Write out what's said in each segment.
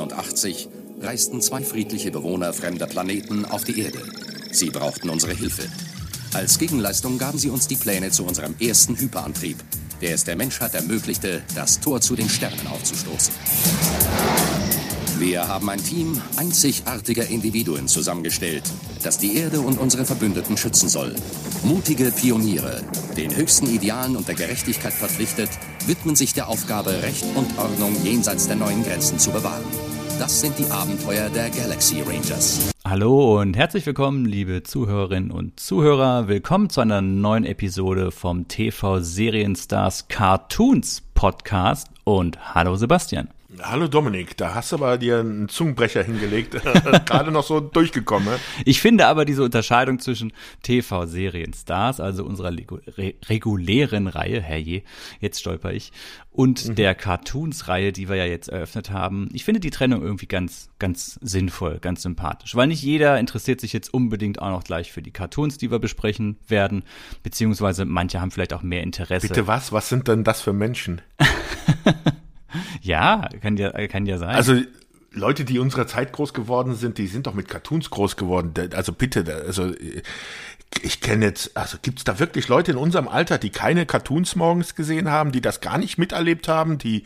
1986 reisten zwei friedliche Bewohner fremder Planeten auf die Erde. Sie brauchten unsere Hilfe. Als Gegenleistung gaben sie uns die Pläne zu unserem ersten Hyperantrieb, der es der Menschheit ermöglichte, das Tor zu den Sternen aufzustoßen. Wir haben ein Team einzigartiger Individuen zusammengestellt, das die Erde und unsere Verbündeten schützen soll. Mutige Pioniere, den höchsten Idealen und der Gerechtigkeit verpflichtet, widmen sich der Aufgabe, Recht und Ordnung jenseits der neuen Grenzen zu bewahren. Das sind die Abenteuer der Galaxy Rangers. Hallo und herzlich willkommen, liebe Zuhörerinnen und Zuhörer. Willkommen zu einer neuen Episode vom TV Serienstars Cartoons Podcast. Und hallo Sebastian. Hallo Dominik, da hast du aber dir einen Zungenbrecher hingelegt, gerade noch so durchgekommen. Ich finde aber diese Unterscheidung zwischen TV-Serienstars, also unserer re regulären Reihe, herrje, jetzt stolper ich, und mhm. der Cartoons-Reihe, die wir ja jetzt eröffnet haben, ich finde die Trennung irgendwie ganz, ganz sinnvoll, ganz sympathisch, weil nicht jeder interessiert sich jetzt unbedingt auch noch gleich für die Cartoons, die wir besprechen werden, beziehungsweise manche haben vielleicht auch mehr Interesse. Bitte was? Was sind denn das für Menschen? Ja, kann ja, kann ja sein. Also Leute, die unserer Zeit groß geworden sind, die sind doch mit Cartoons groß geworden. Also bitte, also ich kenne jetzt, also gibt es da wirklich Leute in unserem Alter, die keine Cartoons morgens gesehen haben, die das gar nicht miterlebt haben, die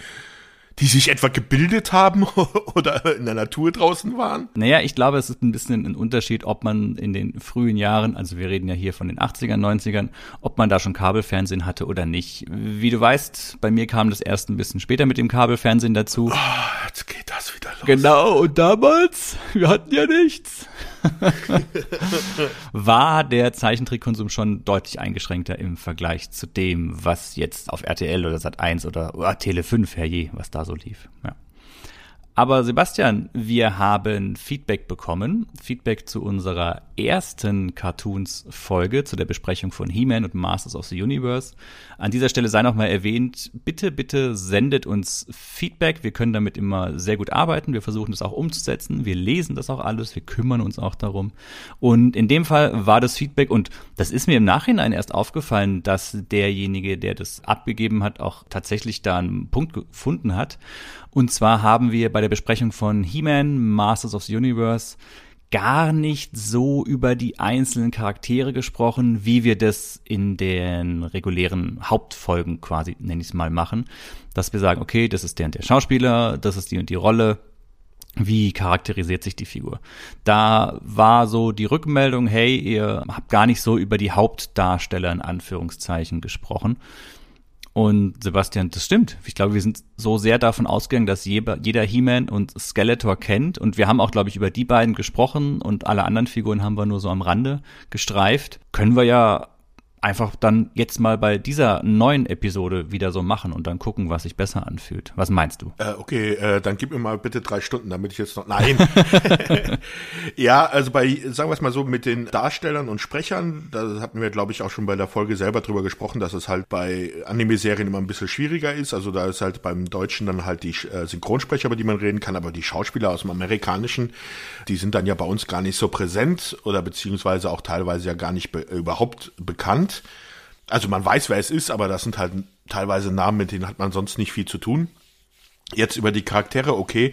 die sich etwa gebildet haben oder in der Natur draußen waren? Naja, ich glaube, es ist ein bisschen ein Unterschied, ob man in den frühen Jahren, also wir reden ja hier von den 80ern, 90ern, ob man da schon Kabelfernsehen hatte oder nicht. Wie du weißt, bei mir kam das erst ein bisschen später mit dem Kabelfernsehen dazu. Oh, jetzt geht das wieder los. Genau, und damals, wir hatten ja nichts. war der Zeichentrickkonsum schon deutlich eingeschränkter im Vergleich zu dem, was jetzt auf RTL oder Sat1 oder, oder Tele 5 herje, was da so lief. Ja. Aber Sebastian, wir haben Feedback bekommen. Feedback zu unserer ersten Cartoons-Folge, zu der Besprechung von He-Man und Masters of the Universe. An dieser Stelle sei nochmal erwähnt, bitte, bitte sendet uns Feedback. Wir können damit immer sehr gut arbeiten. Wir versuchen das auch umzusetzen. Wir lesen das auch alles. Wir kümmern uns auch darum. Und in dem Fall war das Feedback, und das ist mir im Nachhinein erst aufgefallen, dass derjenige, der das abgegeben hat, auch tatsächlich da einen Punkt gefunden hat. Und zwar haben wir bei der Besprechung von He-Man, Masters of the Universe, gar nicht so über die einzelnen Charaktere gesprochen, wie wir das in den regulären Hauptfolgen quasi, nenne ich es mal, machen. Dass wir sagen, okay, das ist der und der Schauspieler, das ist die und die Rolle, wie charakterisiert sich die Figur? Da war so die Rückmeldung, hey, ihr habt gar nicht so über die Hauptdarsteller in Anführungszeichen gesprochen. Und Sebastian, das stimmt. Ich glaube, wir sind so sehr davon ausgegangen, dass jeder He-Man und Skeletor kennt. Und wir haben auch, glaube ich, über die beiden gesprochen und alle anderen Figuren haben wir nur so am Rande gestreift. Können wir ja einfach dann jetzt mal bei dieser neuen Episode wieder so machen und dann gucken, was sich besser anfühlt. Was meinst du? Äh, okay, äh, dann gib mir mal bitte drei Stunden, damit ich jetzt noch. Nein. ja, also bei, sagen wir es mal so, mit den Darstellern und Sprechern, da hatten wir, glaube ich, auch schon bei der Folge selber drüber gesprochen, dass es halt bei Anime-Serien immer ein bisschen schwieriger ist. Also da ist halt beim Deutschen dann halt die äh, Synchronsprecher, über die man reden kann, aber die Schauspieler aus dem Amerikanischen, die sind dann ja bei uns gar nicht so präsent oder beziehungsweise auch teilweise ja gar nicht be überhaupt bekannt bekannt. Also man weiß, wer es ist, aber das sind halt teilweise Namen, mit denen hat man sonst nicht viel zu tun. Jetzt über die Charaktere, okay,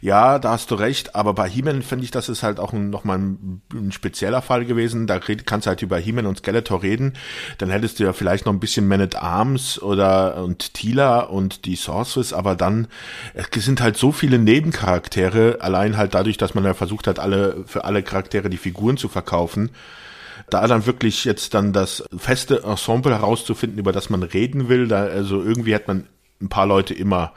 ja, da hast du recht, aber bei He-Man finde ich, das ist halt auch nochmal ein, ein spezieller Fall gewesen. Da red, kannst du halt über He-Man und Skeletor reden. Dann hättest du ja vielleicht noch ein bisschen Man at Arms oder und Tila und die Sorceress, aber dann es sind halt so viele Nebencharaktere, allein halt dadurch, dass man ja versucht hat, alle für alle Charaktere die Figuren zu verkaufen da dann wirklich jetzt dann das feste Ensemble herauszufinden, über das man reden will, da also irgendwie hat man ein paar Leute immer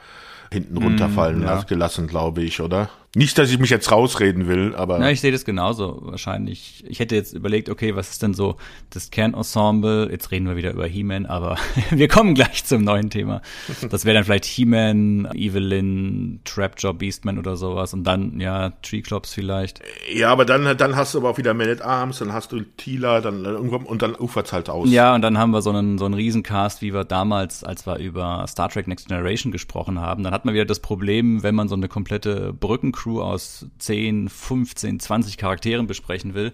hinten runterfallen mm, ja. gelassen, glaube ich, oder? Nicht, dass ich mich jetzt rausreden will, aber. Ja, ich sehe das genauso wahrscheinlich. Ich hätte jetzt überlegt, okay, was ist denn so das Kernensemble? Jetzt reden wir wieder über He-Man, aber wir kommen gleich zum neuen Thema. Das wäre dann vielleicht He-Man, Evelyn, Trapjaw, Beastman oder sowas und dann, ja, Treeclops vielleicht. Ja, aber dann, dann hast du aber auch wieder Man at Arms, dann hast du Tila, dann irgendwann, und dann ufert's halt aus. Ja, und dann haben wir so einen, so einen Riesencast, wie wir damals, als wir über Star Trek Next Generation gesprochen haben. Dann hat man wieder das Problem, wenn man so eine komplette Brücken Crew aus 10, 15, 20 Charakteren besprechen will,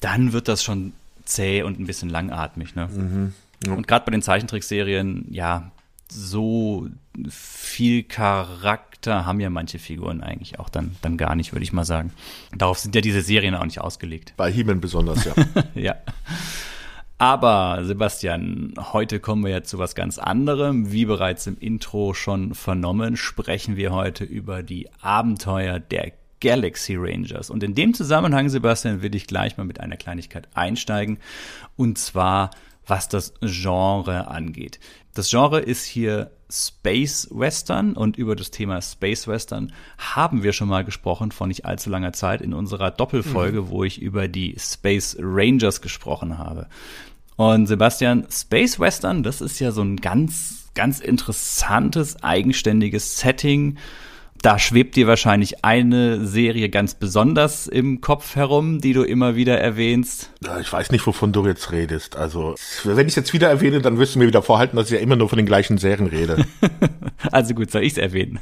dann wird das schon zäh und ein bisschen langatmig. Ne? Mhm. Ja. Und gerade bei den Zeichentrickserien, ja, so viel Charakter haben ja manche Figuren eigentlich auch dann, dann gar nicht, würde ich mal sagen. Darauf sind ja diese Serien auch nicht ausgelegt. Bei He-Man besonders, ja. ja. Aber Sebastian, heute kommen wir ja zu was ganz anderem. Wie bereits im Intro schon vernommen, sprechen wir heute über die Abenteuer der Galaxy Rangers. Und in dem Zusammenhang, Sebastian, will ich gleich mal mit einer Kleinigkeit einsteigen. Und zwar, was das Genre angeht. Das Genre ist hier Space Western und über das Thema Space Western haben wir schon mal gesprochen vor nicht allzu langer Zeit in unserer Doppelfolge, mhm. wo ich über die Space Rangers gesprochen habe. Und Sebastian, Space Western, das ist ja so ein ganz, ganz interessantes, eigenständiges Setting. Da schwebt dir wahrscheinlich eine Serie ganz besonders im Kopf herum, die du immer wieder erwähnst. Ich weiß nicht, wovon du jetzt redest. Also, wenn ich es jetzt wieder erwähne, dann wirst du mir wieder vorhalten, dass ich ja immer nur von den gleichen Serien rede. also gut, soll ich es erwähnen?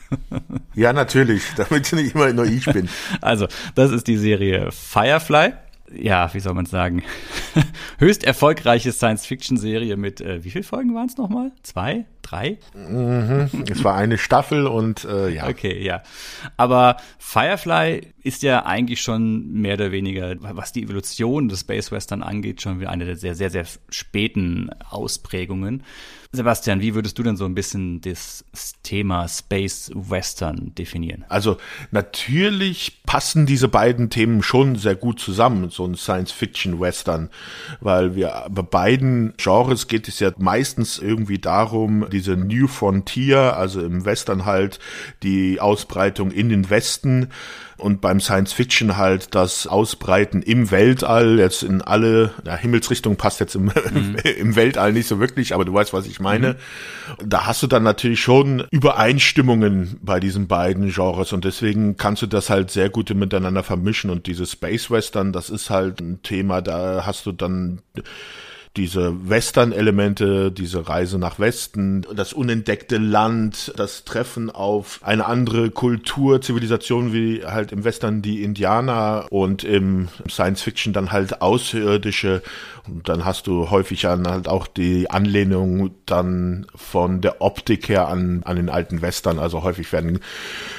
ja, natürlich, damit nicht immer nur ich bin. Also, das ist die Serie Firefly ja, wie soll man sagen, höchst erfolgreiche Science-Fiction-Serie mit, äh, wie viele Folgen waren es nochmal? Zwei? Drei? Mhm, es war eine Staffel und äh, ja. Okay, ja. Aber Firefly ist ja eigentlich schon mehr oder weniger, was die Evolution des Space Western angeht, schon wieder eine der sehr, sehr, sehr späten Ausprägungen. Sebastian, wie würdest du denn so ein bisschen das Thema Space Western definieren? Also natürlich passen diese beiden Themen schon sehr gut zusammen, so ein Science-Fiction-Western, weil wir bei beiden Genres geht es ja meistens irgendwie darum, diese New Frontier, also im Western halt die Ausbreitung in den Westen und beim Science Fiction halt das Ausbreiten im Weltall, jetzt in alle, ja, Himmelsrichtung passt jetzt im, mhm. im Weltall nicht so wirklich, aber du weißt, was ich meine. Mhm. Da hast du dann natürlich schon Übereinstimmungen bei diesen beiden Genres und deswegen kannst du das halt sehr gut miteinander vermischen und diese Space Western, das ist halt ein Thema, da hast du dann diese Western-Elemente, diese Reise nach Westen, das unentdeckte Land, das Treffen auf eine andere Kultur, Zivilisation wie halt im Western die Indianer und im Science-Fiction dann halt Außerirdische. Und dann hast du häufig dann halt auch die Anlehnung dann von der Optik her an, an den alten Western. Also häufig werden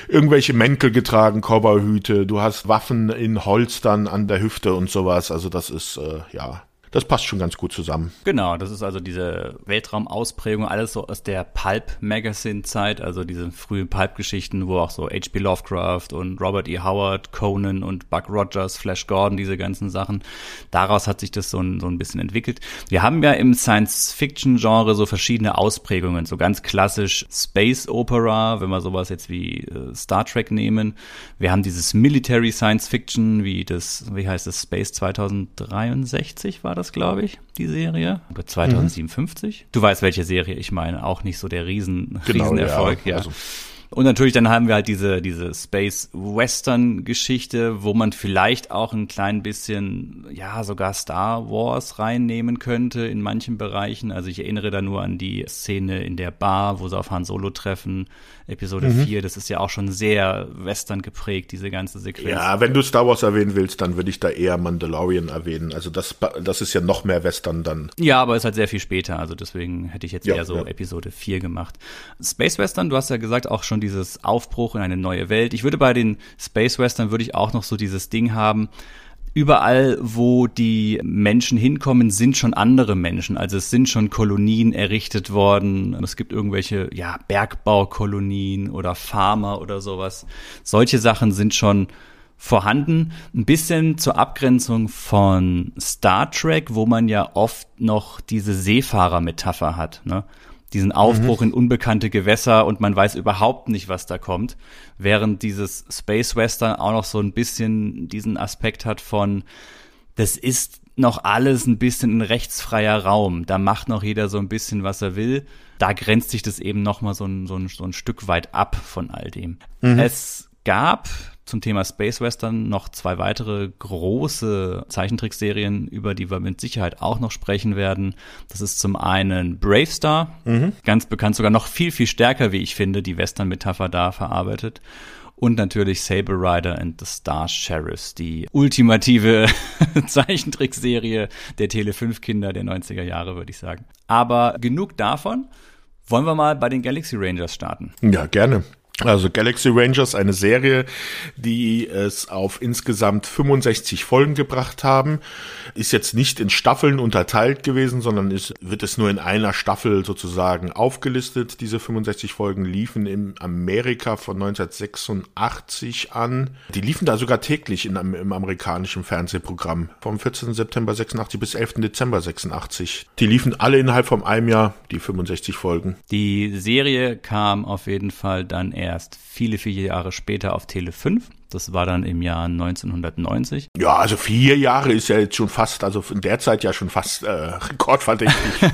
irgendwelche Mäntel getragen, Cowboyhüte, du hast Waffen in Holstern an der Hüfte und sowas. Also das ist, äh, ja, das passt schon ganz gut zusammen. Genau, das ist also diese Weltraumausprägung, alles so aus der Pulp-Magazine-Zeit, also diese frühen Pulp-Geschichten, wo auch so H.P. Lovecraft und Robert E. Howard, Conan und Buck Rogers, Flash Gordon, diese ganzen Sachen, daraus hat sich das so ein, so ein bisschen entwickelt. Wir haben ja im Science-Fiction-Genre so verschiedene Ausprägungen, so ganz klassisch Space Opera, wenn wir sowas jetzt wie äh, Star Trek nehmen. Wir haben dieses Military Science-Fiction, wie das, wie heißt das, Space 2063 war das, glaube ich, die Serie. Oder 2057. Mhm. Du weißt, welche Serie ich meine. Auch nicht so der Riesen, genau, Riesenerfolg, ja. ja. Also. Und natürlich dann haben wir halt diese, diese Space Western Geschichte, wo man vielleicht auch ein klein bisschen, ja, sogar Star Wars reinnehmen könnte in manchen Bereichen. Also ich erinnere da nur an die Szene in der Bar, wo sie auf Han Solo treffen, Episode mhm. 4. Das ist ja auch schon sehr Western geprägt, diese ganze Sequenz. Ja, wenn du Star Wars erwähnen willst, dann würde ich da eher Mandalorian erwähnen. Also das, das ist ja noch mehr Western dann. Ja, aber ist halt sehr viel später. Also deswegen hätte ich jetzt ja, eher so ja. Episode 4 gemacht. Space Western, du hast ja gesagt, auch schon schon dieses Aufbruch in eine neue Welt. Ich würde bei den Space Western würde ich auch noch so dieses Ding haben, überall, wo die Menschen hinkommen, sind schon andere Menschen. Also es sind schon Kolonien errichtet worden. Es gibt irgendwelche, ja, Bergbaukolonien oder Farmer oder sowas. Solche Sachen sind schon vorhanden. Ein bisschen zur Abgrenzung von Star Trek, wo man ja oft noch diese Seefahrer-Metapher hat. Ne? Diesen Aufbruch mhm. in unbekannte Gewässer und man weiß überhaupt nicht, was da kommt. Während dieses Space Western auch noch so ein bisschen diesen Aspekt hat von, das ist noch alles ein bisschen ein rechtsfreier Raum. Da macht noch jeder so ein bisschen, was er will. Da grenzt sich das eben noch mal so ein, so ein, so ein Stück weit ab von all dem. Mhm. Es gab zum Thema Space Western noch zwei weitere große Zeichentrickserien, über die wir mit Sicherheit auch noch sprechen werden. Das ist zum einen Brave Star, mhm. ganz bekannt, sogar noch viel, viel stärker, wie ich finde, die Western-Metapher da verarbeitet. Und natürlich Saber Rider and the Star Sheriffs, die ultimative Zeichentrickserie der Tele 5 Kinder der 90er Jahre, würde ich sagen. Aber genug davon Wollen wir mal bei den Galaxy Rangers starten? Ja, gerne. Also Galaxy Rangers, eine Serie, die es auf insgesamt 65 Folgen gebracht haben, ist jetzt nicht in Staffeln unterteilt gewesen, sondern ist, wird es nur in einer Staffel sozusagen aufgelistet. Diese 65 Folgen liefen in Amerika von 1986 an. Die liefen da sogar täglich in, im amerikanischen Fernsehprogramm vom 14. September 86 bis 11. Dezember 86. Die liefen alle innerhalb von einem Jahr, die 65 Folgen. Die Serie kam auf jeden Fall dann erst erst viele, viele Jahre später auf Tele 5. Das war dann im Jahr 1990. Ja, also vier Jahre ist ja jetzt schon fast, also in der Zeit ja schon fast äh, rekordverdächtig.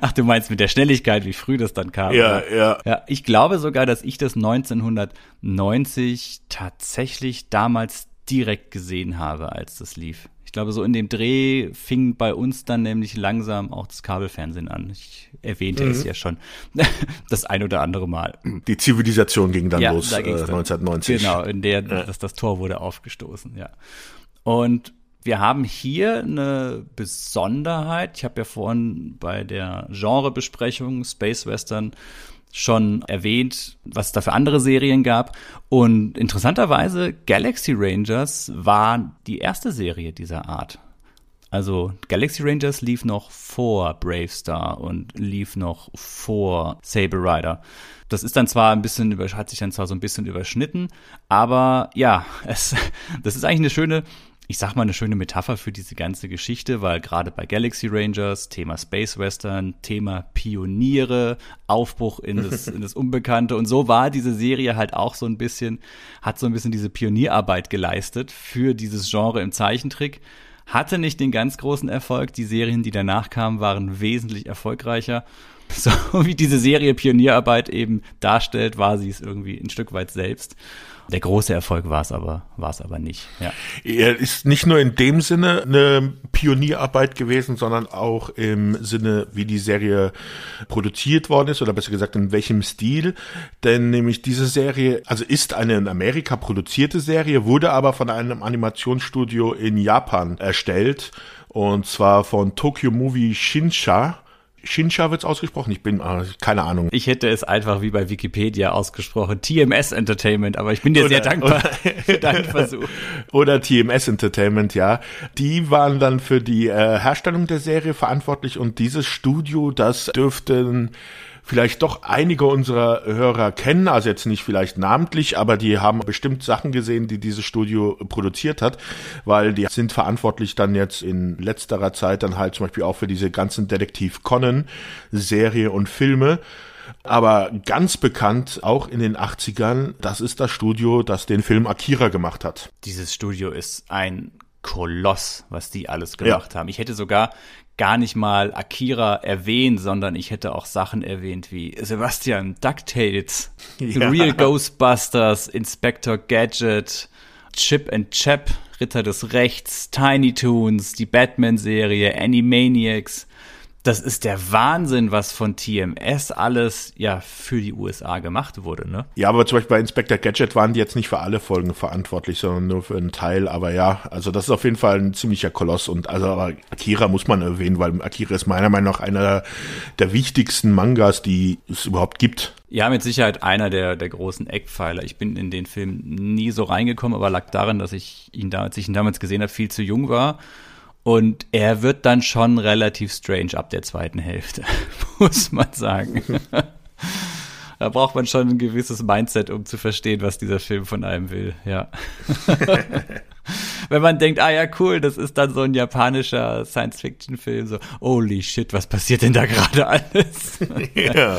Ach, du meinst mit der Schnelligkeit, wie früh das dann kam? Ja, ja. Ja, ich glaube sogar, dass ich das 1990 tatsächlich damals direkt gesehen habe, als das lief glaube, so in dem Dreh fing bei uns dann nämlich langsam auch das Kabelfernsehen an. Ich erwähnte mhm. es ja schon das ein oder andere Mal. Die Zivilisation ging dann ja, los da äh, 1990. Genau, in der ja. das, das Tor wurde aufgestoßen, ja. Und wir haben hier eine Besonderheit. Ich habe ja vorhin bei der Genrebesprechung Space Western schon erwähnt, was es da für andere Serien gab. Und interessanterweise, Galaxy Rangers war die erste Serie dieser Art. Also Galaxy Rangers lief noch vor Brave Star und lief noch vor Saber Rider. Das ist dann zwar ein bisschen, hat sich dann zwar so ein bisschen überschnitten, aber ja, es, das ist eigentlich eine schöne ich sag mal, eine schöne Metapher für diese ganze Geschichte, weil gerade bei Galaxy Rangers, Thema Space Western, Thema Pioniere, Aufbruch in das, in das Unbekannte und so war diese Serie halt auch so ein bisschen, hat so ein bisschen diese Pionierarbeit geleistet für dieses Genre im Zeichentrick. Hatte nicht den ganz großen Erfolg. Die Serien, die danach kamen, waren wesentlich erfolgreicher. So wie diese Serie Pionierarbeit eben darstellt, war sie es irgendwie ein Stück weit selbst. Der große Erfolg war es aber, war es aber nicht. Ja. Er ist nicht nur in dem Sinne eine Pionierarbeit gewesen, sondern auch im Sinne, wie die Serie produziert worden ist oder besser gesagt in welchem Stil. Denn nämlich diese Serie, also ist eine in Amerika produzierte Serie, wurde aber von einem Animationsstudio in Japan erstellt und zwar von Tokyo Movie Shinsha Shinsha wird's ausgesprochen? Ich bin, äh, keine Ahnung. Ich hätte es einfach wie bei Wikipedia ausgesprochen. TMS Entertainment, aber ich bin dir oder, sehr dankbar oder, für deinen Versuch. Oder TMS Entertainment, ja. Die waren dann für die äh, Herstellung der Serie verantwortlich und dieses Studio, das dürften vielleicht doch einige unserer Hörer kennen, also jetzt nicht vielleicht namentlich, aber die haben bestimmt Sachen gesehen, die dieses Studio produziert hat, weil die sind verantwortlich dann jetzt in letzterer Zeit dann halt zum Beispiel auch für diese ganzen Detektiv Conan Serie und Filme. Aber ganz bekannt, auch in den 80ern, das ist das Studio, das den Film Akira gemacht hat. Dieses Studio ist ein Koloss, was die alles gemacht ja. haben. Ich hätte sogar gar nicht mal Akira erwähnt, sondern ich hätte auch Sachen erwähnt wie Sebastian DuckTales, ja. Real Ghostbusters, Inspector Gadget, Chip and Chap, Ritter des Rechts, Tiny Toons, die Batman-Serie, Animaniacs, das ist der Wahnsinn, was von TMS alles ja für die USA gemacht wurde, ne? Ja, aber zum Beispiel bei Inspector Gadget waren die jetzt nicht für alle Folgen verantwortlich, sondern nur für einen Teil. Aber ja, also das ist auf jeden Fall ein ziemlicher Koloss. Und also aber Akira muss man erwähnen, weil Akira ist meiner Meinung nach einer der wichtigsten Mangas, die es überhaupt gibt. Ja, mit Sicherheit einer der, der großen Eckpfeiler. Ich bin in den Film nie so reingekommen, aber lag daran, dass ich ihn da, als ich ihn damals gesehen habe, viel zu jung war und er wird dann schon relativ strange ab der zweiten Hälfte, muss man sagen. da braucht man schon ein gewisses Mindset, um zu verstehen, was dieser Film von einem will, ja. Wenn man denkt, ah ja, cool, das ist dann so ein japanischer Science-Fiction-Film, so, holy shit, was passiert denn da gerade alles? ja.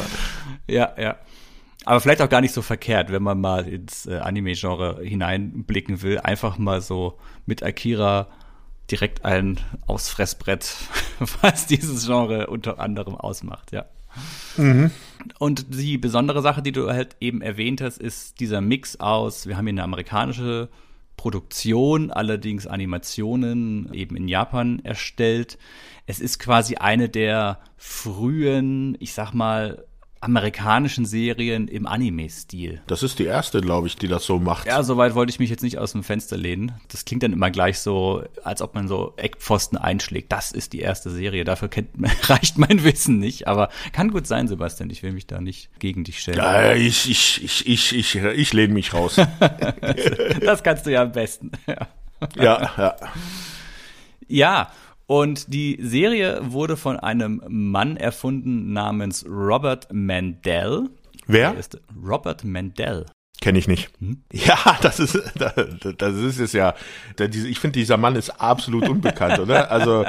ja, ja. Aber vielleicht auch gar nicht so verkehrt, wenn man mal ins äh, Anime-Genre hineinblicken will, einfach mal so mit Akira direkt ein Ausfressbrett, was dieses Genre unter anderem ausmacht, ja. Mhm. Und die besondere Sache, die du halt eben erwähnt hast, ist dieser Mix aus, wir haben hier eine amerikanische Produktion, allerdings Animationen eben in Japan erstellt. Es ist quasi eine der frühen, ich sag mal, amerikanischen Serien im Anime-Stil. Das ist die erste, glaube ich, die das so macht. Ja, soweit wollte ich mich jetzt nicht aus dem Fenster lehnen. Das klingt dann immer gleich so, als ob man so Eckpfosten einschlägt. Das ist die erste Serie. Dafür kennt, reicht mein Wissen nicht. Aber kann gut sein, Sebastian. Ich will mich da nicht gegen dich stellen. Ja, ich, ich, ich, ich, ich, ich lehne mich raus. das kannst du ja am besten. ja, ja. ja. Ja, und die Serie wurde von einem Mann erfunden namens Robert Mandel. Wer? Robert Mandel. Kenne ich nicht. Hm? Ja, das ist, das ist es ja. Ich finde, dieser Mann ist absolut unbekannt, oder? Also,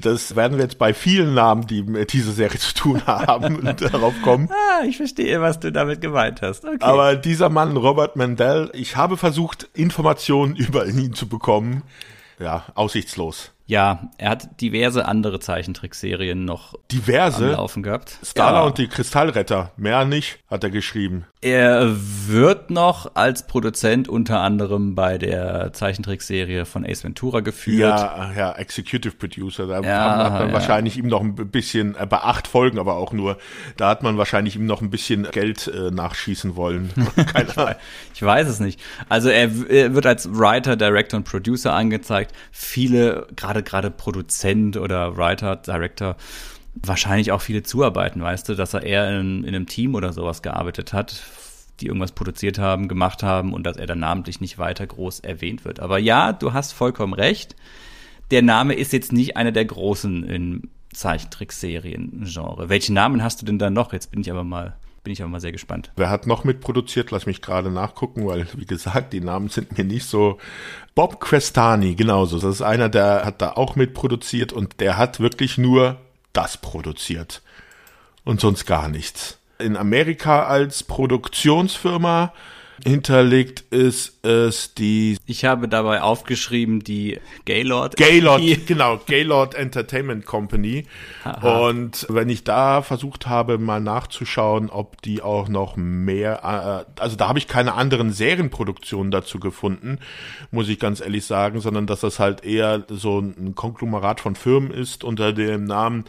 das werden wir jetzt bei vielen Namen, die mit dieser Serie zu tun haben, darauf kommen. Ah, ich verstehe, was du damit gemeint hast. Okay. Aber dieser Mann, Robert Mandel, ich habe versucht, Informationen über ihn zu bekommen. Ja, aussichtslos. Ja, er hat diverse andere Zeichentrickserien noch diverse laufen gehabt. Scala ja. und die Kristallretter, mehr nicht, hat er geschrieben. Er wird noch als Produzent unter anderem bei der Zeichentrickserie von Ace Ventura geführt. Ja, ja, Executive Producer. Da ja, hat man ja. wahrscheinlich ihm noch ein bisschen, äh, bei acht Folgen aber auch nur, da hat man wahrscheinlich ihm noch ein bisschen Geld äh, nachschießen wollen. ich weiß es nicht. Also er, er wird als Writer, Director und Producer angezeigt. Viele, gerade gerade gerade Produzent oder Writer, Director wahrscheinlich auch viele zuarbeiten, weißt du, dass er eher in, in einem Team oder sowas gearbeitet hat, die irgendwas produziert haben, gemacht haben und dass er dann namentlich nicht weiter groß erwähnt wird. Aber ja, du hast vollkommen recht. Der Name ist jetzt nicht einer der großen im Zeichentrickserien-Genre. Welche Namen hast du denn da noch? Jetzt bin ich aber mal bin ich aber mal sehr gespannt. Wer hat noch mitproduziert? Lass mich gerade nachgucken, weil, wie gesagt, die Namen sind mir nicht so. Bob Questani, genauso. Das ist einer, der hat da auch mitproduziert und der hat wirklich nur das produziert. Und sonst gar nichts. In Amerika als Produktionsfirma Hinterlegt ist es die. Ich habe dabei aufgeschrieben die Gaylord. Gaylord, genau, Gaylord Entertainment Company. Aha. Und wenn ich da versucht habe, mal nachzuschauen, ob die auch noch mehr, äh, also da habe ich keine anderen Serienproduktionen dazu gefunden, muss ich ganz ehrlich sagen, sondern dass das halt eher so ein Konglomerat von Firmen ist unter dem Namen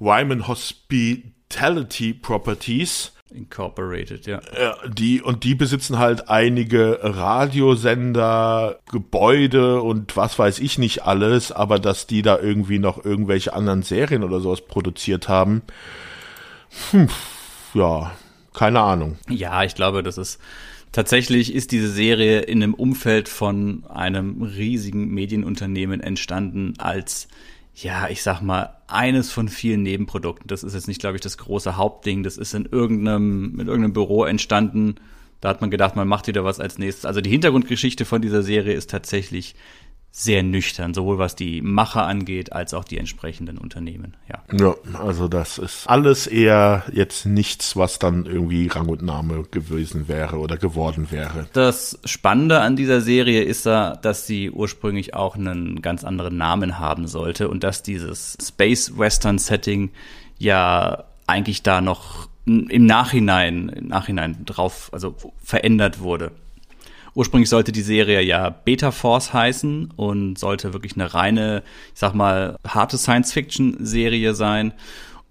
Wyman Hospitality Properties Incorporated, ja. ja. Die, und die besitzen halt einige Radiosender, Gebäude und was weiß ich nicht alles, aber dass die da irgendwie noch irgendwelche anderen Serien oder sowas produziert haben, hm, ja, keine Ahnung. Ja, ich glaube, das ist tatsächlich ist diese Serie in einem Umfeld von einem riesigen Medienunternehmen entstanden als ja, ich sag mal, eines von vielen Nebenprodukten. Das ist jetzt nicht, glaube ich, das große Hauptding. Das ist in irgendeinem, in irgendeinem Büro entstanden. Da hat man gedacht, man macht wieder was als nächstes. Also die Hintergrundgeschichte von dieser Serie ist tatsächlich sehr nüchtern, sowohl was die Macher angeht, als auch die entsprechenden Unternehmen. Ja. ja, also das ist alles eher jetzt nichts, was dann irgendwie Rang und Name gewesen wäre oder geworden wäre. Das Spannende an dieser Serie ist da, dass sie ursprünglich auch einen ganz anderen Namen haben sollte und dass dieses Space Western Setting ja eigentlich da noch im Nachhinein, im Nachhinein drauf, also verändert wurde. Ursprünglich sollte die Serie ja Beta Force heißen und sollte wirklich eine reine, ich sag mal, harte Science-Fiction-Serie sein.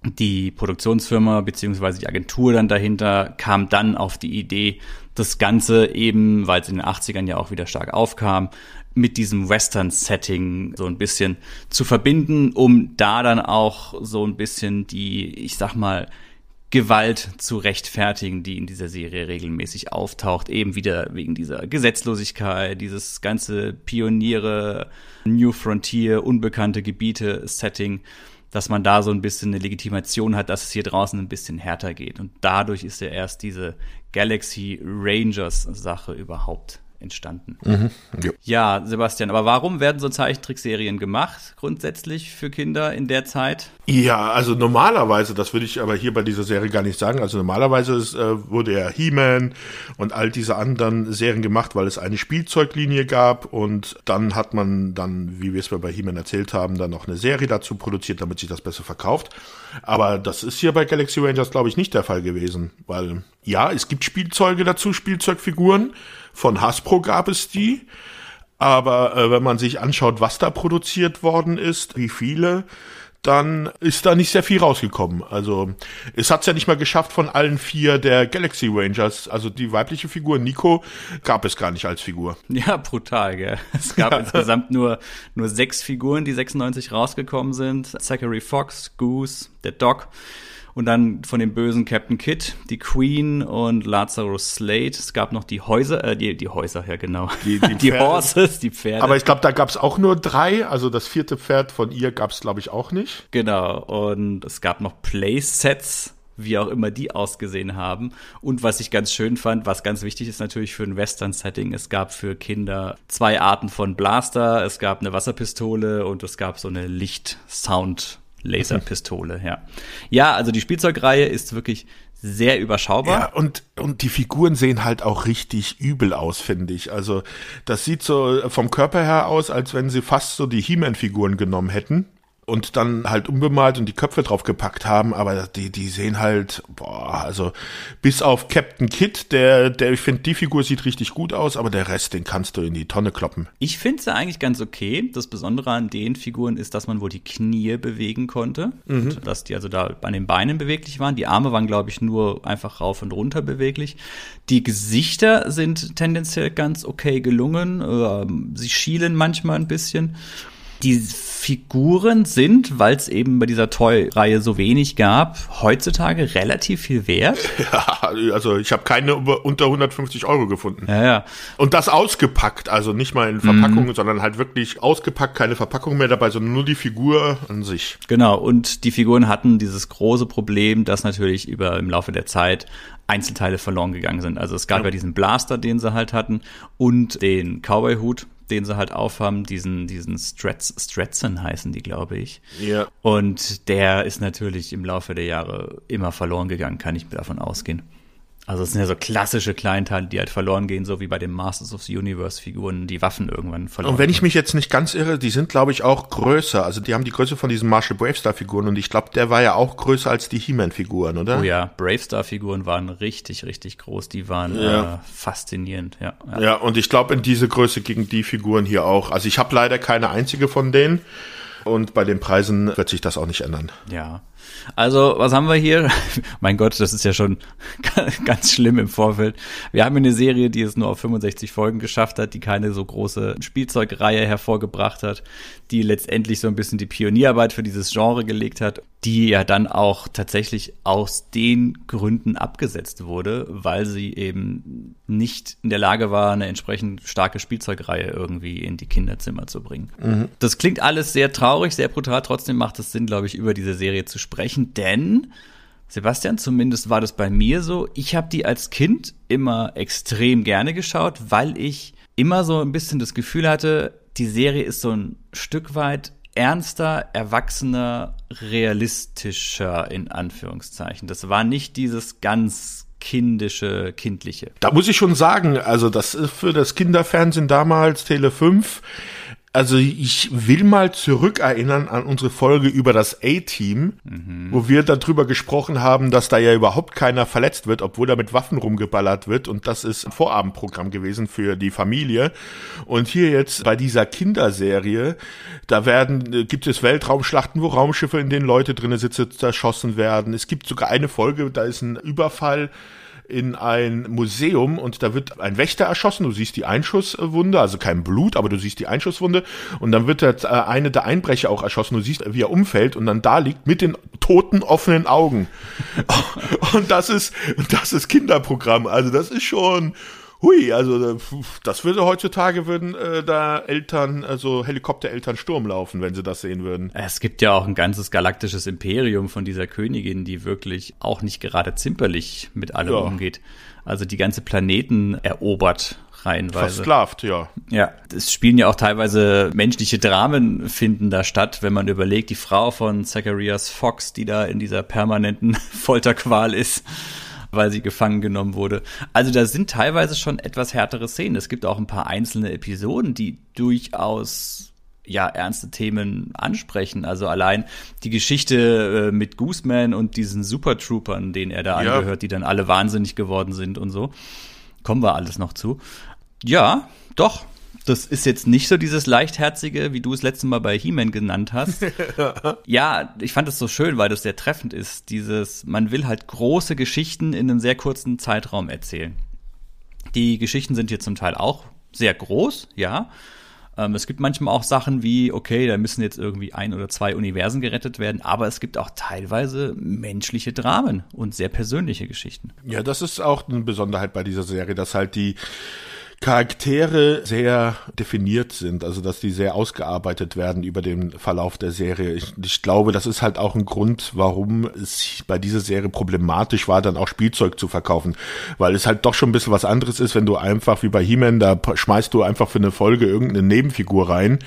Die Produktionsfirma beziehungsweise die Agentur dann dahinter kam dann auf die Idee, das Ganze eben, weil es in den 80ern ja auch wieder stark aufkam, mit diesem Western-Setting so ein bisschen zu verbinden, um da dann auch so ein bisschen die, ich sag mal, Gewalt zu rechtfertigen, die in dieser Serie regelmäßig auftaucht, eben wieder wegen dieser Gesetzlosigkeit, dieses ganze Pioniere, New Frontier, unbekannte Gebiete, Setting, dass man da so ein bisschen eine Legitimation hat, dass es hier draußen ein bisschen härter geht. Und dadurch ist ja erst diese Galaxy Rangers Sache überhaupt entstanden. Mhm, ja. ja, Sebastian, aber warum werden so Zeichentrickserien gemacht, grundsätzlich für Kinder in der Zeit? Ja, also normalerweise, das würde ich aber hier bei dieser Serie gar nicht sagen, also normalerweise ist, äh, wurde ja He-Man und all diese anderen Serien gemacht, weil es eine Spielzeuglinie gab und dann hat man dann, wie wir es bei He-Man erzählt haben, dann noch eine Serie dazu produziert, damit sich das besser verkauft. Aber das ist hier bei Galaxy Rangers, glaube ich, nicht der Fall gewesen, weil ja, es gibt Spielzeuge dazu, Spielzeugfiguren, von Hasbro gab es die. Aber äh, wenn man sich anschaut, was da produziert worden ist, wie viele, dann ist da nicht sehr viel rausgekommen. Also es hat's ja nicht mal geschafft von allen vier der Galaxy Rangers, also die weibliche Figur Nico gab es gar nicht als Figur. Ja, brutal, gell. Es gab insgesamt nur, nur sechs Figuren, die 96 rausgekommen sind. Zachary Fox, Goose, der Doc und dann von dem bösen Captain Kidd, die Queen und Lazarus Slade. Es gab noch die Häuser, äh, die, die Häuser, ja genau. Die, die, die Horses, die Pferde. Aber ich glaube, da gab es auch nur drei. Also das vierte Pferd von ihr gab es, glaube ich, auch nicht. Genau. Und es gab noch Playsets wie auch immer die ausgesehen haben. Und was ich ganz schön fand, was ganz wichtig ist natürlich für ein Western-Setting, es gab für Kinder zwei Arten von Blaster, es gab eine Wasserpistole und es gab so eine Licht-Sound- Laserpistole, ja. Ja, also die Spielzeugreihe ist wirklich sehr überschaubar. Ja, und, und die Figuren sehen halt auch richtig übel aus, finde ich. Also, das sieht so vom Körper her aus, als wenn sie fast so die He-Man-Figuren genommen hätten und dann halt unbemalt und die Köpfe drauf gepackt haben, aber die, die sehen halt, boah, also bis auf Captain Kid, der, der, ich finde, die Figur sieht richtig gut aus, aber der Rest, den kannst du in die Tonne kloppen. Ich finde sie eigentlich ganz okay. Das Besondere an den Figuren ist, dass man wohl die Knie bewegen konnte, mhm. dass die also da an den Beinen beweglich waren. Die Arme waren, glaube ich, nur einfach rauf und runter beweglich. Die Gesichter sind tendenziell ganz okay gelungen. Ähm, sie schielen manchmal ein bisschen. Die Figuren sind, weil es eben bei dieser Toy-Reihe so wenig gab, heutzutage relativ viel wert. Ja, also ich habe keine unter 150 Euro gefunden. Ja, ja. Und das ausgepackt, also nicht mal in Verpackung, mhm. sondern halt wirklich ausgepackt, keine Verpackung mehr dabei, sondern nur die Figur an sich. Genau, und die Figuren hatten dieses große Problem, dass natürlich über im Laufe der Zeit Einzelteile verloren gegangen sind. Also es gab ja, ja diesen Blaster, den sie halt hatten, und den Cowboy-Hut den sie halt aufhaben, diesen, diesen Stretz, Stretson heißen die, glaube ich. Ja. Und der ist natürlich im Laufe der Jahre immer verloren gegangen, kann ich davon ausgehen. Also es sind ja so klassische Kleinteile, die halt verloren gehen, so wie bei den Masters of the Universe Figuren, die Waffen irgendwann verloren. Und wenn ich mich jetzt nicht ganz irre, die sind glaube ich auch größer. Also die haben die Größe von diesen Marshall Bravestar Figuren und ich glaube, der war ja auch größer als die He-Man Figuren, oder? Oh ja, Bravestar Figuren waren richtig, richtig groß. Die waren ja. äh, faszinierend, ja. Ja, ja und ich glaube in diese Größe gingen die Figuren hier auch. Also ich habe leider keine einzige von denen. Und bei den Preisen wird sich das auch nicht ändern. Ja. Also, was haben wir hier? mein Gott, das ist ja schon ganz schlimm im Vorfeld. Wir haben eine Serie, die es nur auf 65 Folgen geschafft hat, die keine so große Spielzeugreihe hervorgebracht hat, die letztendlich so ein bisschen die Pionierarbeit für dieses Genre gelegt hat, die ja dann auch tatsächlich aus den Gründen abgesetzt wurde, weil sie eben nicht in der Lage war, eine entsprechend starke Spielzeugreihe irgendwie in die Kinderzimmer zu bringen. Mhm. Das klingt alles sehr traurig, sehr brutal, trotzdem macht es Sinn, glaube ich, über diese Serie zu sprechen, denn Sebastian, zumindest war das bei mir so, ich habe die als Kind immer extrem gerne geschaut, weil ich immer so ein bisschen das Gefühl hatte, die Serie ist so ein Stück weit ernster, erwachsener, realistischer in Anführungszeichen. Das war nicht dieses ganz kindische, kindliche. Da muss ich schon sagen, also das ist für das Kinderfernsehen damals Tele 5 also ich will mal zurückerinnern an unsere Folge über das A-Team, mhm. wo wir darüber gesprochen haben, dass da ja überhaupt keiner verletzt wird, obwohl da mit Waffen rumgeballert wird. Und das ist ein Vorabendprogramm gewesen für die Familie. Und hier jetzt bei dieser Kinderserie, da werden, gibt es Weltraumschlachten, wo Raumschiffe, in denen Leute drinnen sitzen, zerschossen werden. Es gibt sogar eine Folge, da ist ein Überfall in ein Museum und da wird ein Wächter erschossen. Du siehst die Einschusswunde, also kein Blut, aber du siehst die Einschusswunde und dann wird der, äh, eine der Einbrecher auch erschossen. Du siehst, wie er umfällt und dann da liegt mit den toten offenen Augen. und das ist das ist Kinderprogramm. Also das ist schon Hui, also das würde heutzutage würden äh, da Eltern, also Helikoptereltern Sturm laufen, wenn sie das sehen würden. Es gibt ja auch ein ganzes galaktisches Imperium von dieser Königin, die wirklich auch nicht gerade zimperlich mit allem ja. umgeht. Also die ganze Planeten erobert reihenweise. Versklavt, ja. Ja, es spielen ja auch teilweise menschliche Dramen finden da statt, wenn man überlegt, die Frau von Zacharias Fox, die da in dieser permanenten Folterqual ist weil sie gefangen genommen wurde. Also da sind teilweise schon etwas härtere Szenen. Es gibt auch ein paar einzelne Episoden, die durchaus ja ernste Themen ansprechen. Also allein die Geschichte äh, mit Gooseman und diesen Super Troopern, denen er da ja. angehört, die dann alle wahnsinnig geworden sind und so. Kommen wir alles noch zu. Ja, doch, Das ist jetzt nicht so dieses leichtherzige, wie du es letztes Mal bei He-Man genannt hast. ja, ich fand es so schön, weil das sehr treffend ist. Dieses, man will halt große Geschichten in einem sehr kurzen Zeitraum erzählen. Die Geschichten sind hier zum Teil auch sehr groß, ja. Ähm, es gibt manchmal auch Sachen wie, okay, da müssen jetzt irgendwie ein oder zwei Universen gerettet werden, aber es gibt auch teilweise menschliche Dramen und sehr persönliche Geschichten. Ja, das ist auch eine Besonderheit bei dieser Serie, dass halt die Charaktere sehr definiert sind, also dass die sehr ausgearbeitet werden über den Verlauf der Serie. Ich, ich, glaube, das ist halt auch ein Grund, warum es bei dieser Serie problematisch war, dann auch Spielzeug zu verkaufen, weil es halt doch schon ein bisschen was anderes ist, wenn du einfach wie bei He-Man, da schmeißt du einfach für eine Folge irgendeine Nebenfigur rein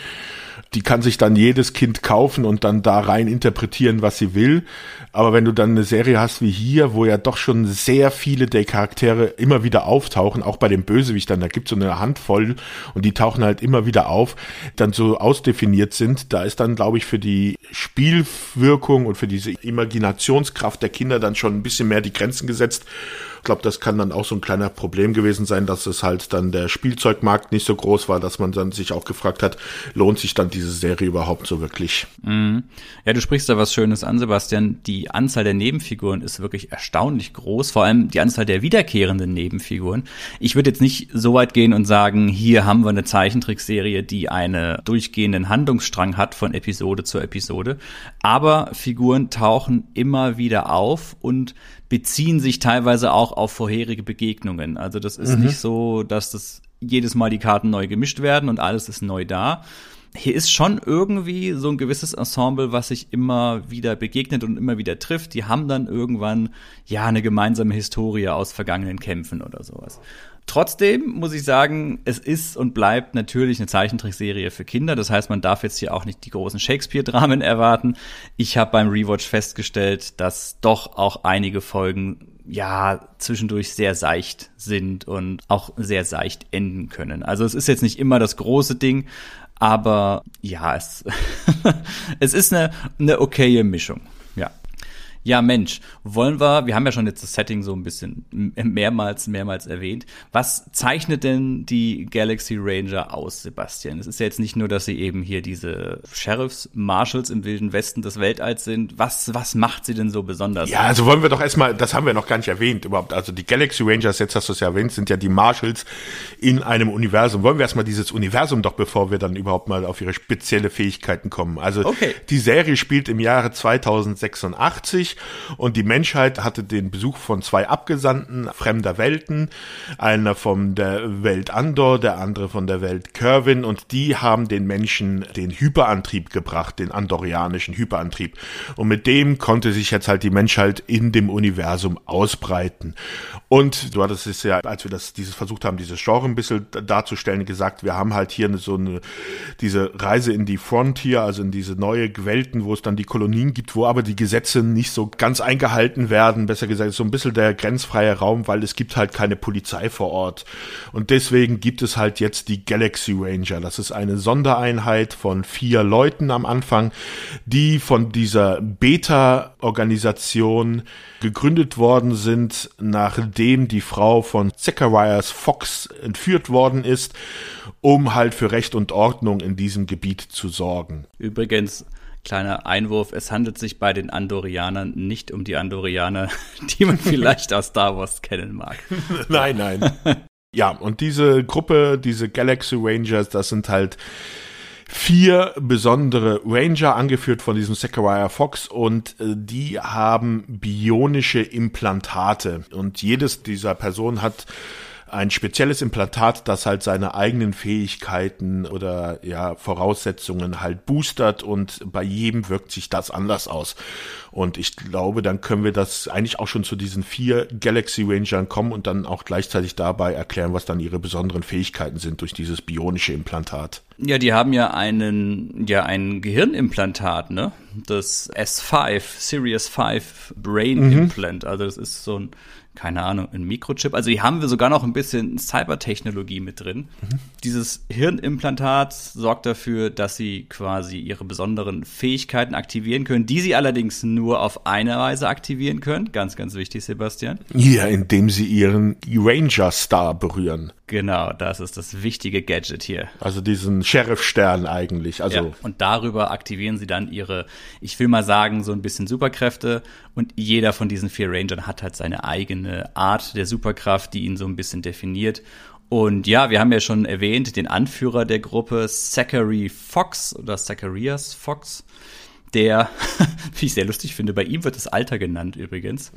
die kann sich dann jedes Kind kaufen und dann da rein interpretieren, was sie will. Aber wenn du dann eine Serie hast wie hier, wo ja doch schon sehr viele der Charaktere immer wieder auftauchen, auch bei den Bösewichtern, da gibt's so eine Handvoll und die tauchen halt immer wieder auf, dann so ausdefiniert sind, da ist dann, glaube ich, für die Spielwirkung und für diese Imaginationskraft der Kinder dann schon ein bisschen mehr die Grenzen gesetzt. Ich glaube, das kann dann auch so ein kleiner Problem gewesen sein, dass es halt dann der Spielzeugmarkt nicht so groß war, dass man dann sich auch gefragt hat, lohnt sich dann diese Serie überhaupt so wirklich? Mhm. Ja, du sprichst da was Schönes an, Sebastian. Die Anzahl der Nebenfiguren ist wirklich erstaunlich groß, vor allem die Anzahl der wiederkehrenden Nebenfiguren. Ich würde jetzt nicht so weit gehen und sagen, hier haben wir eine Zeichentrickserie, die einen durchgehenden Handlungsstrang hat von Episode zu Episode, aber Figuren tauchen immer wieder auf und beziehen sich teilweise auch auf vorherige Begegnungen. Also das ist mhm. nicht so, dass das jedes Mal die Karten neu gemischt werden und alles ist neu da. Hier ist schon irgendwie so ein gewisses Ensemble, was sich immer wieder begegnet und immer wieder trifft. Die haben dann irgendwann ja eine gemeinsame Historie aus vergangenen Kämpfen oder sowas. Trotzdem muss ich sagen, es ist und bleibt natürlich eine Zeichentrickserie für Kinder. Das heißt, man darf jetzt hier auch nicht die großen Shakespeare-Dramen erwarten. Ich habe beim Rewatch festgestellt, dass doch auch einige Folgen ja zwischendurch sehr seicht sind und auch sehr seicht enden können. Also es ist jetzt nicht immer das große Ding, aber ja, es, es ist eine, eine okaye Mischung. Ja Mensch, wollen wir, wir haben ja schon jetzt das Setting so ein bisschen mehrmals, mehrmals erwähnt. Was zeichnet denn die Galaxy Ranger aus, Sebastian? Es ist ja jetzt nicht nur, dass sie eben hier diese Sheriffs, Marshals im Wilden Westen des Weltalls sind. Was, was macht sie denn so besonders? Ja, also wollen wir doch erstmal, das haben wir noch gar nicht erwähnt überhaupt. Also die Galaxy Rangers, jetzt hast du es ja erwähnt, sind ja die Marshals in einem Universum. Wollen wir erstmal dieses Universum doch, bevor wir dann überhaupt mal auf ihre spezielle Fähigkeiten kommen. Also okay. die Serie spielt im Jahre 2086 und die Menschheit hatte den Besuch von zwei Abgesandten fremder Welten, einer von der Welt Andor, der andere von der Welt Kerwin. Und die haben den Menschen den Hyperantrieb gebracht, den andorianischen Hyperantrieb. Und mit dem konnte sich jetzt halt die Menschheit in dem Universum ausbreiten. Und du hattest es ja, als wir das dieses versucht haben, dieses Genre ein bisschen darzustellen, gesagt, wir haben halt hier so eine diese Reise in die Frontier, also in diese neue Welten, wo es dann die Kolonien gibt, wo aber die Gesetze nicht so ganz eingehalten werden, besser gesagt, so ein bisschen der grenzfreie Raum, weil es gibt halt keine Polizei vor Ort. Und deswegen gibt es halt jetzt die Galaxy Ranger. Das ist eine Sondereinheit von vier Leuten am Anfang, die von dieser Beta-Organisation gegründet worden sind, nachdem die Frau von Zacharias Fox entführt worden ist, um halt für Recht und Ordnung in diesem Gebiet zu sorgen. Übrigens, Kleiner Einwurf, es handelt sich bei den Andorianern nicht um die Andorianer, die man vielleicht aus Star Wars kennen mag. nein, nein. ja, und diese Gruppe, diese Galaxy Rangers, das sind halt vier besondere Ranger, angeführt von diesem Zachariah Fox, und äh, die haben bionische Implantate. Und jedes dieser Personen hat ein spezielles Implantat, das halt seine eigenen Fähigkeiten oder ja Voraussetzungen halt boostert und bei jedem wirkt sich das anders aus. Und ich glaube, dann können wir das eigentlich auch schon zu diesen vier Galaxy Rangern kommen und dann auch gleichzeitig dabei erklären, was dann ihre besonderen Fähigkeiten sind durch dieses bionische Implantat. Ja, die haben ja einen, ja, ein Gehirnimplantat, ne? Das S5, Series 5 Brain mhm. Implant. Also das ist so ein keine Ahnung, ein Mikrochip. Also hier haben wir sogar noch ein bisschen Cybertechnologie mit drin. Mhm. Dieses Hirnimplantat sorgt dafür, dass sie quasi ihre besonderen Fähigkeiten aktivieren können, die sie allerdings nur auf eine Weise aktivieren können. Ganz, ganz wichtig, Sebastian. Ja, indem sie ihren Ranger Star berühren. Genau, das ist das wichtige Gadget hier. Also diesen Sheriff-Stern eigentlich. Also ja, und darüber aktivieren sie dann ihre, ich will mal sagen, so ein bisschen Superkräfte. Und jeder von diesen vier Rangern hat halt seine eigene Art der Superkraft, die ihn so ein bisschen definiert. Und ja, wir haben ja schon erwähnt, den Anführer der Gruppe, Zachary Fox oder Zacharias Fox der, wie ich sehr lustig finde, bei ihm wird das Alter genannt übrigens.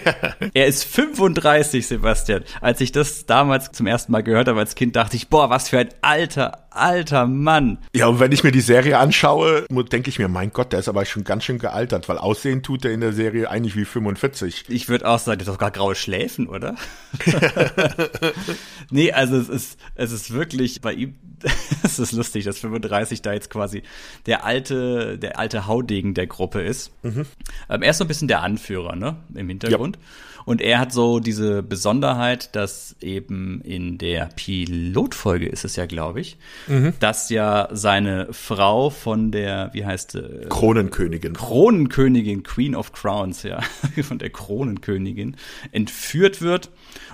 er ist 35, Sebastian. Als ich das damals zum ersten Mal gehört habe als Kind, dachte ich, boah, was für ein alter, alter Mann. Ja, und wenn ich mir die Serie anschaue, denke ich mir, mein Gott, der ist aber schon ganz schön gealtert, weil aussehen tut er in der Serie eigentlich wie 45. Ich würde auch sagen, der hat doch gar graue Schläfen, oder? nee, also es ist, es ist wirklich bei ihm, es ist lustig, dass 35 da jetzt quasi der alte, der alte Haudegen der Gruppe ist. Mhm. Ähm, er ist so ein bisschen der Anführer, ne, im Hintergrund. Ja. Und er hat so diese Besonderheit, dass eben in der Pilotfolge ist es ja, glaube ich, mhm. dass ja seine Frau von der, wie heißt äh, Kronenkönigin. Kronenkönigin, Queen of Crowns, ja, von der Kronenkönigin entführt wird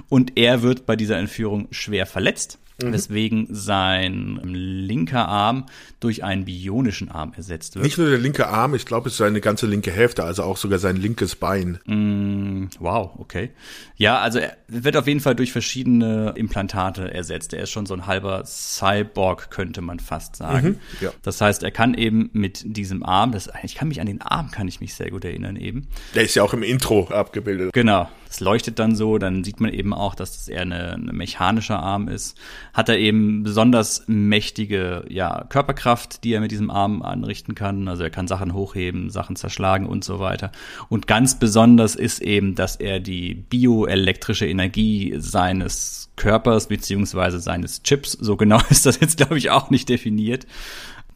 und er wird bei dieser Entführung schwer verletzt mhm. weswegen sein linker Arm durch einen bionischen Arm ersetzt wird. Nicht nur der linke Arm, ich glaube, es ist seine ganze linke Hälfte, also auch sogar sein linkes Bein. Mm, wow, okay. Ja, also er wird auf jeden Fall durch verschiedene Implantate ersetzt. Er ist schon so ein halber Cyborg, könnte man fast sagen. Mhm, ja. Das heißt, er kann eben mit diesem Arm, das, ich kann mich an den Arm, kann ich mich sehr gut erinnern eben. Der ist ja auch im Intro abgebildet. Genau. Es leuchtet dann so, dann sieht man eben auch, dass das eher eine, eine mechanischer Arm ist. Hat er eben besonders mächtige ja, Körperkraft, die er mit diesem Arm anrichten kann. Also er kann Sachen hochheben, Sachen zerschlagen und so weiter. Und ganz besonders ist eben, dass er die bioelektrische Energie seines Körpers beziehungsweise seines Chips, so genau ist das jetzt glaube ich auch nicht definiert,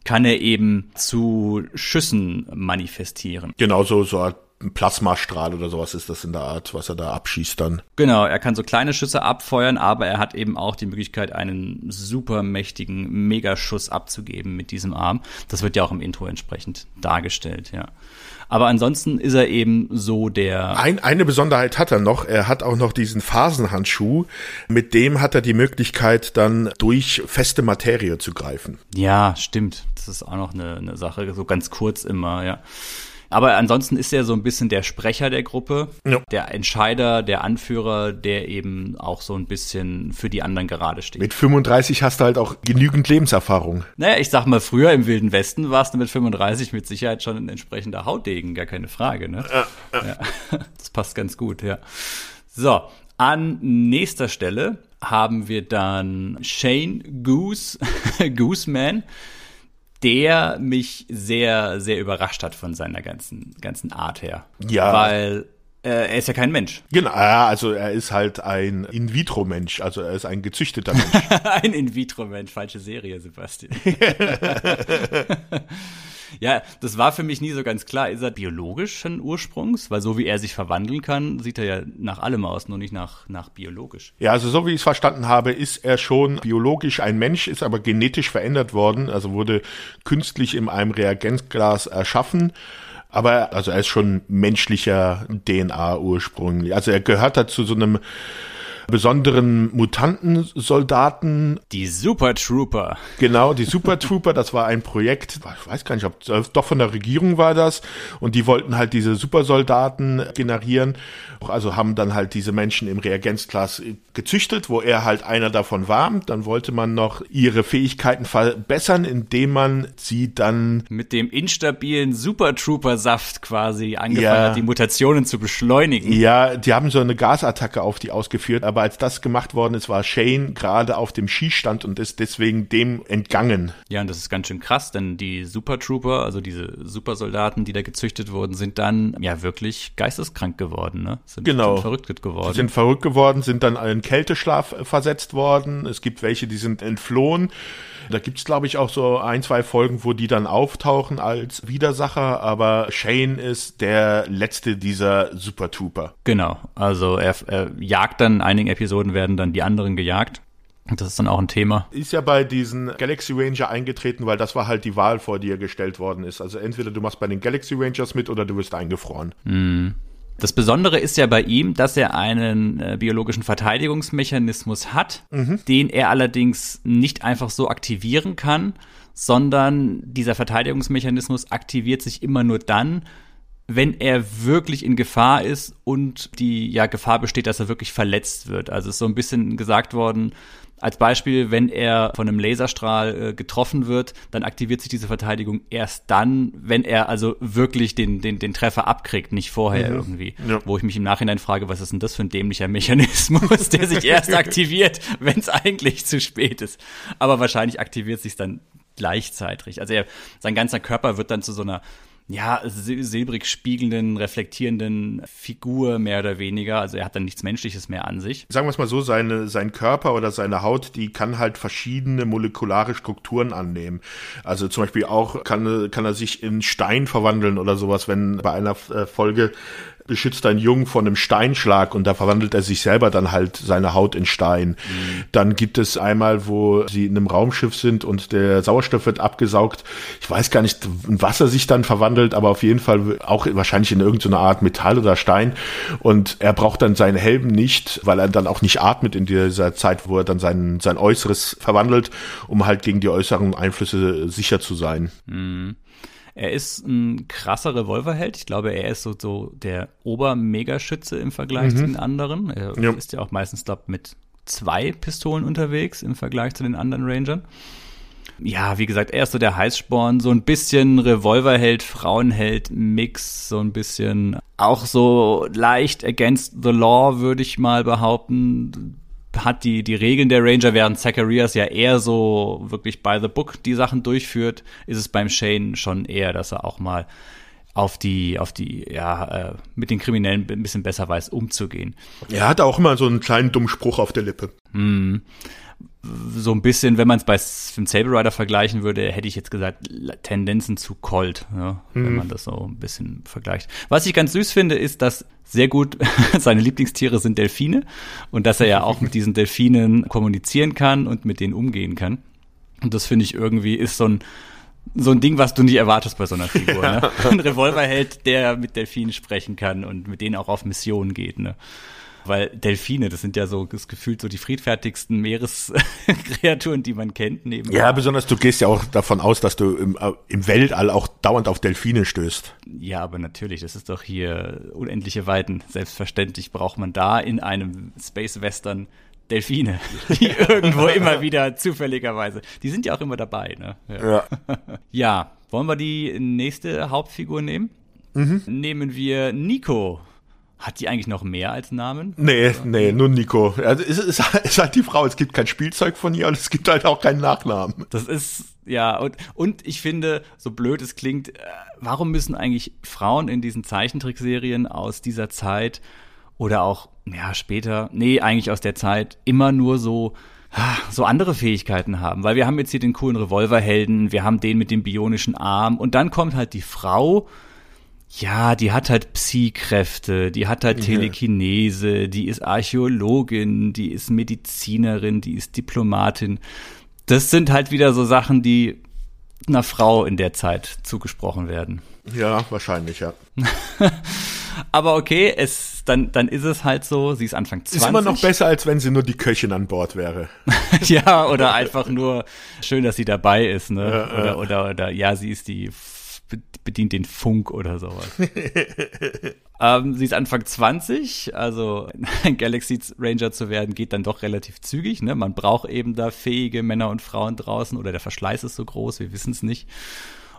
kann er eben zu Schüssen manifestieren. Genau so, so ein Plasmastrahl oder sowas ist das in der Art, was er da abschießt dann. Genau, er kann so kleine Schüsse abfeuern, aber er hat eben auch die Möglichkeit, einen super mächtigen Megaschuss abzugeben mit diesem Arm. Das wird ja auch im Intro entsprechend dargestellt, ja. Aber ansonsten ist er eben so der. Ein, eine Besonderheit hat er noch. Er hat auch noch diesen Phasenhandschuh. Mit dem hat er die Möglichkeit, dann durch feste Materie zu greifen. Ja, stimmt. Das ist auch noch eine, eine Sache, so ganz kurz immer, ja. Aber ansonsten ist er so ein bisschen der Sprecher der Gruppe, ja. der Entscheider, der Anführer, der eben auch so ein bisschen für die anderen gerade steht. Mit 35 hast du halt auch genügend Lebenserfahrung. Naja, ich sag mal, früher im Wilden Westen warst du mit 35 mit Sicherheit schon ein entsprechender Hautdegen, gar keine Frage, ne? Ja, ja. Das passt ganz gut, ja. So, an nächster Stelle haben wir dann Shane Goose, Gooseman der mich sehr, sehr überrascht hat von seiner ganzen, ganzen Art her. Ja. Weil er ist ja kein Mensch. Genau, also er ist halt ein In-vitro-Mensch, also er ist ein gezüchteter Mensch. ein In-vitro-Mensch, falsche Serie, Sebastian. Ja, das war für mich nie so ganz klar. Ist er biologischen Ursprungs? Weil so wie er sich verwandeln kann, sieht er ja nach allem aus, nur nicht nach, nach biologisch. Ja, also so wie ich es verstanden habe, ist er schon biologisch ein Mensch, ist aber genetisch verändert worden, also wurde künstlich in einem Reagenzglas erschaffen. Aber also er ist schon menschlicher DNA ursprünglich. Also er gehört da zu so einem besonderen Mutantensoldaten. Die Super Trooper. Genau, die Super Trooper, das war ein Projekt, ich weiß gar nicht, ob doch von der Regierung war das. Und die wollten halt diese Supersoldaten generieren. Also haben dann halt diese Menschen im Reagenzglas gezüchtet, wo er halt einer davon war. Dann wollte man noch ihre Fähigkeiten verbessern, indem man sie dann mit dem instabilen Super Trooper Saft quasi angefangen ja, hat, die Mutationen zu beschleunigen. Ja, die haben so eine Gasattacke auf die ausgeführt, aber aber als das gemacht worden ist, war Shane gerade auf dem Skistand und ist deswegen dem entgangen. Ja, und das ist ganz schön krass, denn die Super Trooper, also diese Supersoldaten, die da gezüchtet wurden, sind dann ja wirklich geisteskrank geworden, ne? Sind, genau. Sind verrückt geworden. Sind verrückt geworden, sind dann in Kälteschlaf versetzt worden. Es gibt welche, die sind entflohen. Da gibt's glaube ich, auch so ein, zwei Folgen, wo die dann auftauchen als Widersacher, aber Shane ist der letzte dieser Super Trooper. Genau, also er, er jagt dann, in einigen Episoden werden dann die anderen gejagt. Das ist dann auch ein Thema. Ist ja bei diesen Galaxy Ranger eingetreten, weil das war halt die Wahl, vor dir gestellt worden ist. Also entweder du machst bei den Galaxy Rangers mit oder du wirst eingefroren. Mhm. Das Besondere ist ja bei ihm, dass er einen äh, biologischen Verteidigungsmechanismus hat, mhm. den er allerdings nicht einfach so aktivieren kann, sondern dieser Verteidigungsmechanismus aktiviert sich immer nur dann, wenn er wirklich in Gefahr ist und die ja Gefahr besteht, dass er wirklich verletzt wird. Also ist so ein bisschen gesagt worden, als Beispiel, wenn er von einem Laserstrahl äh, getroffen wird, dann aktiviert sich diese Verteidigung erst dann, wenn er also wirklich den, den, den Treffer abkriegt, nicht vorher mhm. irgendwie. Ja. Wo ich mich im Nachhinein frage, was ist denn das für ein dämlicher Mechanismus, der sich erst aktiviert, wenn es eigentlich zu spät ist. Aber wahrscheinlich aktiviert sich dann gleichzeitig. Also er, sein ganzer Körper wird dann zu so einer ja, silbrig spiegelnden, reflektierenden Figur mehr oder weniger. Also er hat dann nichts Menschliches mehr an sich. Sagen wir es mal so, seine, sein Körper oder seine Haut, die kann halt verschiedene molekulare Strukturen annehmen. Also zum Beispiel auch kann, kann er sich in Stein verwandeln oder sowas, wenn bei einer äh, Folge beschützt einen Jungen vor einem Steinschlag und da verwandelt er sich selber dann halt seine Haut in Stein. Mhm. Dann gibt es einmal, wo sie in einem Raumschiff sind und der Sauerstoff wird abgesaugt. Ich weiß gar nicht, in was er sich dann verwandelt, aber auf jeden Fall auch wahrscheinlich in irgendeine Art Metall oder Stein. Und er braucht dann seinen Helm nicht, weil er dann auch nicht atmet in dieser Zeit, wo er dann sein, sein Äußeres verwandelt, um halt gegen die äußeren Einflüsse sicher zu sein. Mhm. Er ist ein krasser Revolverheld. Ich glaube, er ist so, so der Obermegaschütze im Vergleich mhm. zu den anderen. Er ja. ist ja auch meistens, glaube mit zwei Pistolen unterwegs im Vergleich zu den anderen Rangern. Ja, wie gesagt, er ist so der Heißsporn, so ein bisschen Revolverheld, Frauenheld, Mix, so ein bisschen auch so leicht against the law, würde ich mal behaupten hat die, die Regeln der Ranger, während Zacharias ja eher so wirklich by the book die Sachen durchführt, ist es beim Shane schon eher, dass er auch mal auf die, auf die, ja, äh, mit den Kriminellen ein bisschen besser weiß, umzugehen. Er hat auch immer so einen kleinen dummen Spruch auf der Lippe. Mm so ein bisschen, wenn man es bei dem Saber Rider vergleichen würde, hätte ich jetzt gesagt, Tendenzen zu Colt, ja, mhm. wenn man das so ein bisschen vergleicht. Was ich ganz süß finde, ist, dass sehr gut seine Lieblingstiere sind Delfine und dass er ja auch mit diesen Delfinen kommunizieren kann und mit denen umgehen kann. Und das finde ich irgendwie ist so ein so ein Ding, was du nicht erwartest bei so einer Figur. Ja. Ne? Ein Revolverheld, der mit Delfinen sprechen kann und mit denen auch auf Missionen geht. Ne? Weil Delfine, das sind ja so das gefühlt so die friedfertigsten Meereskreaturen, die man kennt. Neben ja, besonders du gehst ja auch davon aus, dass du im, äh, im Weltall auch dauernd auf Delfine stößt. Ja, aber natürlich, das ist doch hier unendliche Weiten. Selbstverständlich braucht man da in einem Space Western Delfine, die irgendwo immer wieder zufälligerweise, die sind ja auch immer dabei. Ne? Ja. ja. ja. wollen wir die nächste Hauptfigur nehmen? Mhm. Nehmen wir Nico hat die eigentlich noch mehr als Namen? Nee, nee, nur Nico. Also es ist, ist halt die Frau. Es gibt kein Spielzeug von ihr und es gibt halt auch keinen Nachnamen. Das ist, ja, und, und ich finde, so blöd es klingt, äh, warum müssen eigentlich Frauen in diesen Zeichentrickserien aus dieser Zeit oder auch, ja, später, nee, eigentlich aus der Zeit, immer nur so, so andere Fähigkeiten haben, weil wir haben jetzt hier den coolen Revolverhelden, wir haben den mit dem bionischen Arm und dann kommt halt die Frau, ja, die hat halt Psi-Kräfte, die hat halt Telekinese, die ist Archäologin, die ist Medizinerin, die ist Diplomatin. Das sind halt wieder so Sachen, die einer Frau in der Zeit zugesprochen werden. Ja, wahrscheinlich, ja. Aber okay, es, dann, dann ist es halt so, sie ist Anfang 20. Ist immer noch besser, als wenn sie nur die Köchin an Bord wäre. ja, oder einfach nur schön, dass sie dabei ist, ne? Ja, oder, ja. oder, oder, ja, sie ist die bedient den Funk oder sowas. ähm, sie ist Anfang 20, also ein Galaxy Ranger zu werden, geht dann doch relativ zügig. Ne? Man braucht eben da fähige Männer und Frauen draußen oder der Verschleiß ist so groß, wir wissen es nicht.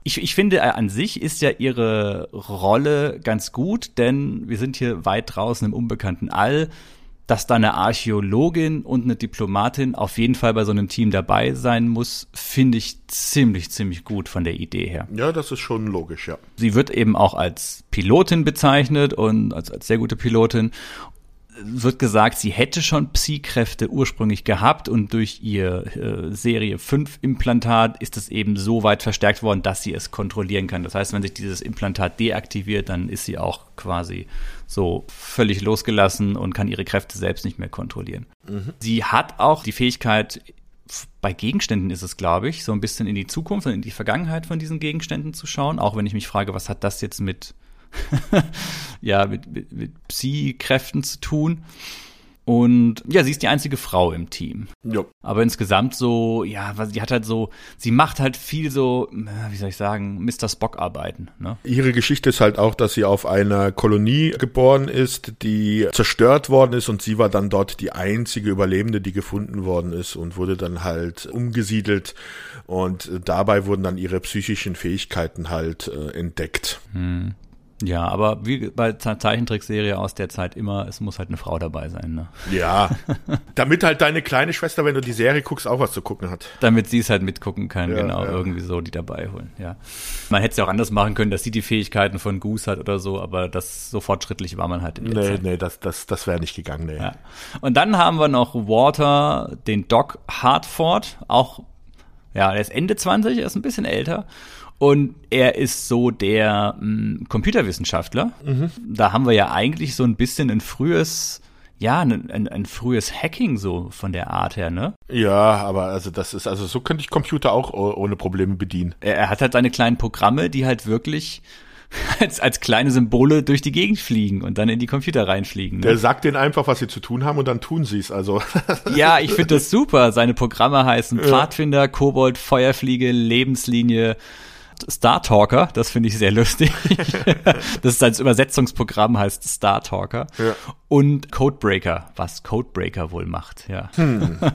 Ich, ich finde, äh, an sich ist ja ihre Rolle ganz gut, denn wir sind hier weit draußen im unbekannten All dass da eine Archäologin und eine Diplomatin auf jeden Fall bei so einem Team dabei sein muss, finde ich ziemlich, ziemlich gut von der Idee her. Ja, das ist schon logisch, ja. Sie wird eben auch als Pilotin bezeichnet und als, als sehr gute Pilotin wird gesagt, sie hätte schon Psi-Kräfte ursprünglich gehabt und durch ihr äh, Serie 5 Implantat ist es eben so weit verstärkt worden, dass sie es kontrollieren kann. Das heißt, wenn sich dieses Implantat deaktiviert, dann ist sie auch quasi so völlig losgelassen und kann ihre Kräfte selbst nicht mehr kontrollieren. Mhm. Sie hat auch die Fähigkeit, bei Gegenständen ist es, glaube ich, so ein bisschen in die Zukunft und in die Vergangenheit von diesen Gegenständen zu schauen, auch wenn ich mich frage, was hat das jetzt mit ja, mit, mit, mit Psi-Kräften zu tun. Und ja, sie ist die einzige Frau im Team. Jo. Aber insgesamt so, ja, sie hat halt so, sie macht halt viel so, wie soll ich sagen, Mr. Spock-Arbeiten. Ne? Ihre Geschichte ist halt auch, dass sie auf einer Kolonie geboren ist, die zerstört worden ist und sie war dann dort die einzige Überlebende, die gefunden worden ist und wurde dann halt umgesiedelt und dabei wurden dann ihre psychischen Fähigkeiten halt äh, entdeckt. Hm. Ja, aber wie bei Zeichentrickserie aus der Zeit immer, es muss halt eine Frau dabei sein, ne? Ja. damit halt deine kleine Schwester, wenn du die Serie guckst, auch was zu gucken hat. Damit sie es halt mitgucken kann, ja, genau, ja. irgendwie so die dabei holen, ja. Man hätte es ja auch anders machen können, dass sie die Fähigkeiten von Goose hat oder so, aber das so fortschrittlich war man halt in der Nee, Zeit. nee, das, das, das wäre nicht gegangen, nee. Ja. Und dann haben wir noch Walter, den Doc Hartford, auch, ja, er ist Ende 20, er ist ein bisschen älter und er ist so der mh, hm, Computerwissenschaftler. Mhm. Da haben wir ja eigentlich so ein bisschen ein frühes, ja, ein, ein, ein, frühes Hacking so von der Art her, ne? Ja, aber also das ist, also so könnte ich Computer auch ohne Probleme bedienen. Er, er hat halt seine kleinen Programme, die halt wirklich als, als kleine Symbole durch die Gegend fliegen und dann in die Computer reinfliegen. Ne? Der sagt denen einfach, was sie zu tun haben und dann tun sie es. Also. Ja, ich finde das super. Seine Programme heißen Pfadfinder, Kobold, Feuerfliege, Lebenslinie, Star Talker, das finde ich sehr lustig. das ist als Übersetzungsprogramm heißt Star Talker. Ja. Und Codebreaker, was Codebreaker wohl macht, ja. Hm.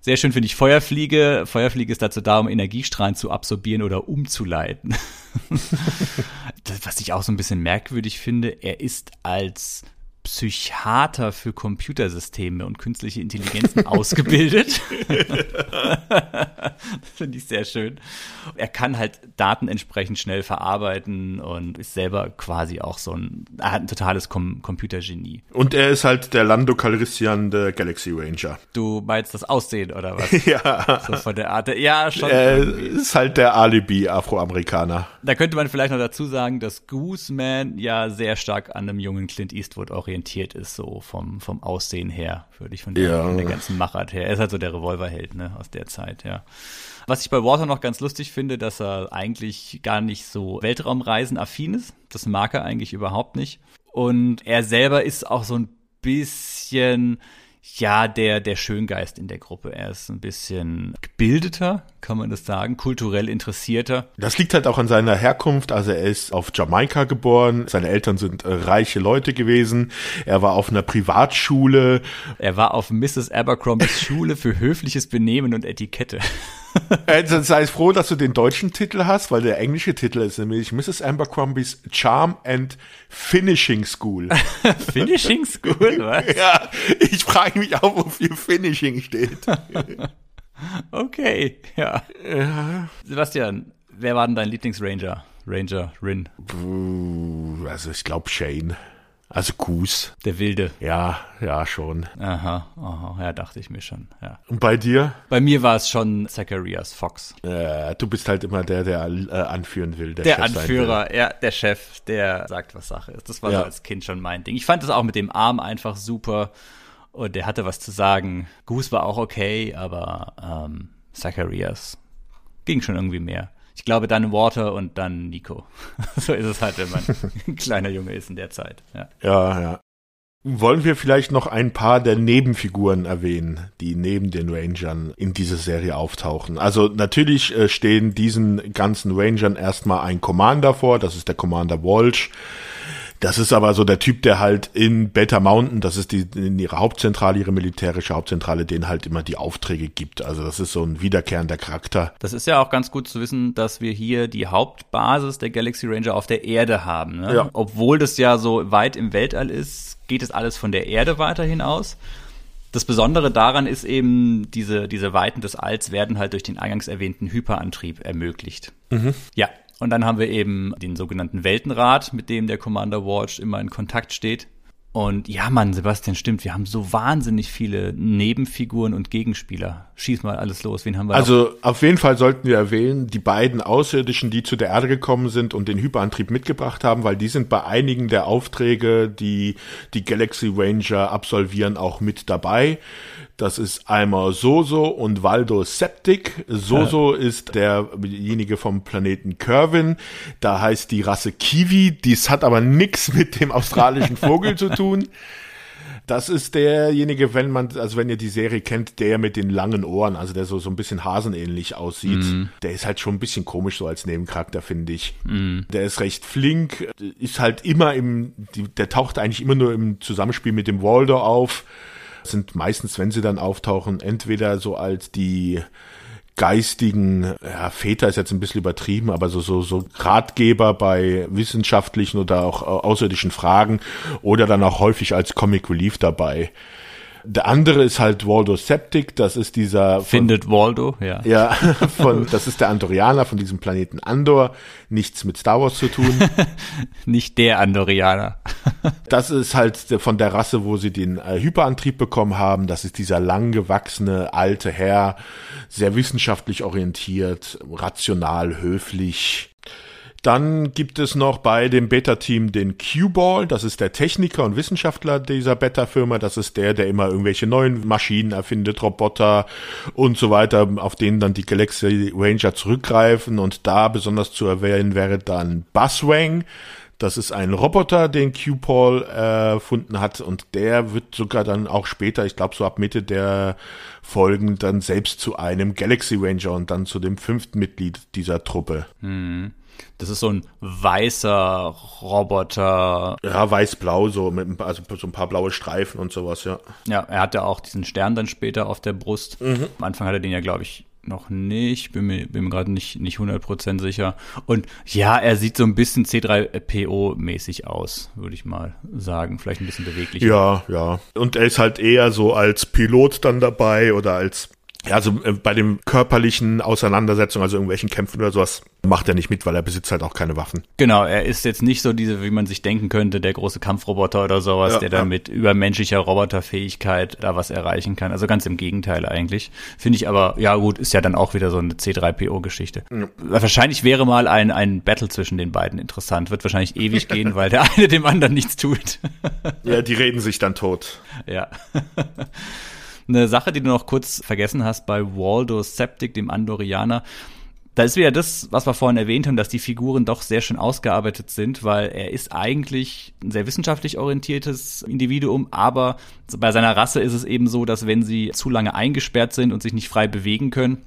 Sehr schön finde ich Feuerfliege. Feuerfliege ist dazu da, um Energiestrahlen zu absorbieren oder umzuleiten. das, was ich auch so ein bisschen merkwürdig finde, er ist als Psychiater für Computersysteme und künstliche Intelligenzen ausgebildet. Finde ich sehr schön. Er kann halt Daten entsprechend schnell verarbeiten und ist selber quasi auch so ein, er hat ein totales Com Computergenie. Und er ist halt der Lando Calrissian der Galaxy Ranger. Du meinst das Aussehen oder was? ja. So von der Art. Ja, schon. Er ist halt der Alibi-Afroamerikaner. Da könnte man vielleicht noch dazu sagen, dass Gooseman ja sehr stark an einem jungen Clint Eastwood orientiert orientiert ist, so vom, vom Aussehen her, würde ich von der, ja. von der ganzen Machart her. Er ist halt so der Revolverheld, ne, aus der Zeit, ja. Was ich bei Walter noch ganz lustig finde, dass er eigentlich gar nicht so Weltraumreisen-affin ist. Das mag er eigentlich überhaupt nicht. Und er selber ist auch so ein bisschen, ja, der, der Schöngeist in der Gruppe. Er ist ein bisschen gebildeter, kann man das sagen, kulturell interessierter. Das liegt halt auch an seiner Herkunft. Also er ist auf Jamaika geboren. Seine Eltern sind äh, reiche Leute gewesen. Er war auf einer Privatschule. Er war auf Mrs. Abercrombies Schule für höfliches Benehmen und Etikette. Also sei froh, dass du den deutschen Titel hast, weil der englische Titel ist nämlich Mrs. Abercrombies Charm and Finishing School. Finishing School, was? Ja, ich frage mich auch, wofür Finishing steht. okay, ja. ja. Sebastian, wer war denn dein Lieblingsranger? Ranger, Rin? Also ich glaube Shane. Also Goose. Der Wilde. Ja, ja, schon. Aha, aha, ja, dachte ich mir schon, ja. Und bei dir? Bei mir war es schon Zacharias Fox. Äh, du bist halt immer der, der äh, anführen will. Der, der Anführer, ja, der Chef, der sagt, was Sache ist. Das war ja. so als Kind schon mein Ding. Ich fand das auch mit dem Arm einfach super und der hatte was zu sagen. Goose war auch okay, aber ähm, Zacharias ging schon irgendwie mehr. Ich glaube dann Water und dann Nico. so ist es halt, wenn man ein kleiner Junge ist in der Zeit. Ja. ja, ja. Wollen wir vielleicht noch ein paar der Nebenfiguren erwähnen, die neben den Rangern in dieser Serie auftauchen? Also natürlich äh, stehen diesen ganzen Rangern erstmal ein Commander vor, das ist der Commander Walsh Das ist aber so der Typ, der halt in Beta Mountain, das ist die in ihrer Hauptzentrale, ihre militärische Hauptzentrale, den halt immer die Aufträge gibt. Also das ist so ein wiederkehrender Charakter. Das ist ja auch ganz gut zu wissen, dass wir hier die Hauptbasis der Galaxy Ranger auf der Erde haben. Ne? Ja. Obwohl das ja so weit im Weltall ist, geht es alles von der Erde weiterhin aus. Das Besondere daran ist eben, diese, diese Weiten des Alls werden halt durch den eingangs erwähnten Hyperantrieb ermöglicht. Mhm. Ja, und dann haben wir eben den sogenannten Weltenrat, mit dem der Commander Watch immer in Kontakt steht. Und ja, Mann, Sebastian, stimmt. Wir haben so wahnsinnig viele Nebenfiguren und Gegenspieler. Schieß mal alles los. Wen haben wir? Also noch? auf jeden Fall sollten wir erwähnen, die beiden Außerirdischen, die zu der Erde gekommen sind und den Hyperantrieb mitgebracht haben, weil die sind bei einigen der Aufträge, die die Galaxy Ranger absolvieren, auch mit dabei. Das ist einmal Soso und Waldo Septic. Soso ja. ist derjenige vom Planeten Kervin. Da heißt die Rasse Kiwi. Dies hat aber nichts mit dem australischen Vogel zu tun. Das ist derjenige, wenn man, also wenn ihr die Serie kennt, der mit den langen Ohren, also der so, so ein bisschen hasenähnlich aussieht. Mm. Der ist halt schon ein bisschen komisch so als Nebencharakter, finde ich. Mm. Der ist recht flink, ist halt immer im, der taucht eigentlich immer nur im Zusammenspiel mit dem Waldo auf sind meistens, wenn sie dann auftauchen, entweder so als die geistigen, ja, Väter ist jetzt ein bisschen übertrieben, aber so, so, so Ratgeber bei wissenschaftlichen oder auch außerirdischen Fragen oder dann auch häufig als Comic Relief dabei. Der andere ist halt Waldo Septic, das ist dieser. Findet von, Waldo, ja. Ja, von, das ist der Andorianer von diesem Planeten Andor. Nichts mit Star Wars zu tun. Nicht der Andorianer. das ist halt von der Rasse, wo sie den äh, Hyperantrieb bekommen haben. Das ist dieser langgewachsene alte Herr, sehr wissenschaftlich orientiert, rational, höflich, dann gibt es noch bei dem Beta-Team den Q-Ball, das ist der Techniker und Wissenschaftler dieser Beta-Firma, das ist der, der immer irgendwelche neuen Maschinen erfindet, Roboter und so weiter, auf denen dann die Galaxy Ranger zurückgreifen. Und da besonders zu erwähnen wäre dann Buzzwang, das ist ein Roboter, den Q-Paul äh, erfunden hat. Und der wird sogar dann auch später, ich glaube so ab Mitte der Folgen, dann selbst zu einem Galaxy Ranger und dann zu dem fünften Mitglied dieser Truppe. Mhm. Das ist so ein weißer Roboter. Ja, weiß-blau, so mit also so ein paar blaue Streifen und sowas, ja. Ja, er hatte auch diesen Stern dann später auf der Brust. Mhm. Am Anfang hat er den ja, glaube ich, noch nicht, bin mir, bin mir gerade nicht, nicht 100% sicher. Und ja, er sieht so ein bisschen C3PO-mäßig aus, würde ich mal sagen. Vielleicht ein bisschen beweglich. Ja, ja. Und er ist halt eher so als Pilot dann dabei oder als ja, also äh, bei dem körperlichen Auseinandersetzungen, also irgendwelchen Kämpfen oder sowas, macht er nicht mit, weil er besitzt halt auch keine Waffen. Genau, er ist jetzt nicht so diese, wie man sich denken könnte, der große Kampfroboter oder sowas, ja, der ja. da mit übermenschlicher Roboterfähigkeit da was erreichen kann. Also ganz im Gegenteil eigentlich. Finde ich aber, ja gut, ist ja dann auch wieder so eine C3PO-Geschichte. Ja. Wahrscheinlich wäre mal ein, ein Battle zwischen den beiden interessant. Wird wahrscheinlich ewig gehen, weil der eine dem anderen nichts tut. ja, die reden sich dann tot. Ja. Eine Sache, die du noch kurz vergessen hast bei Waldo Septic, dem Andorianer. Da ist wieder das, was wir vorhin erwähnt haben, dass die Figuren doch sehr schön ausgearbeitet sind, weil er ist eigentlich ein sehr wissenschaftlich orientiertes Individuum, aber bei seiner Rasse ist es eben so, dass wenn sie zu lange eingesperrt sind und sich nicht frei bewegen können,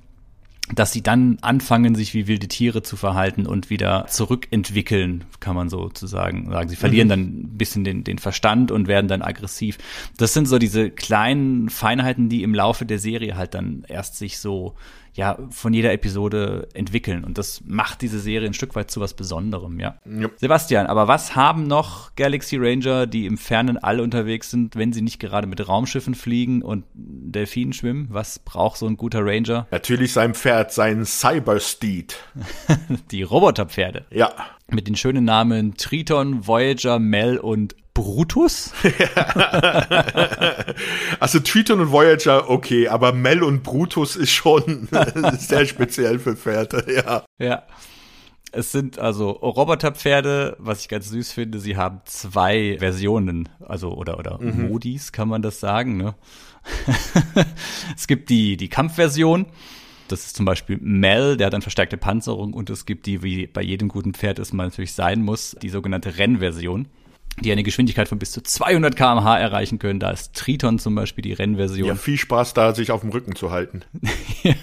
dass sie dann anfangen, sich wie wilde Tiere zu verhalten und wieder zurückentwickeln, kann man sozusagen sagen. Sie verlieren mhm. dann ein bisschen den, den Verstand und werden dann aggressiv. Das sind so diese kleinen Feinheiten, die im Laufe der Serie halt dann erst sich so ja von jeder Episode entwickeln. Und das macht diese Serie ein Stück weit zu was Besonderem, ja. Yep. Sebastian, aber was haben noch Galaxy Ranger, die im fernen All unterwegs sind, wenn sie nicht gerade mit Raumschiffen fliegen und Delfinen schwimmen? Was braucht so ein guter Ranger? Natürlich sein Pferd, sein Cybersteed. die Roboterpferde. Ja. Mit den schönen Namen Triton, Voyager, Mel und Brutus? also Triton und Voyager, okay, aber Mel und Brutus ist schon sehr speziell für Pferde, ja. Ja. Es sind also Roboterpferde, was ich ganz süß finde. Sie haben zwei Versionen, also oder oder mhm. Modis, kann man das sagen. Ne? es gibt die die Kampfversion. Das ist zum Beispiel Mel, der hat eine verstärkte Panzerung und es gibt die, wie bei jedem guten Pferd es mal natürlich sein muss, die sogenannte Rennversion. Die eine Geschwindigkeit von bis zu 200 km/h erreichen können. Da ist Triton zum Beispiel die Rennversion. Ja, viel Spaß da, sich auf dem Rücken zu halten. ja,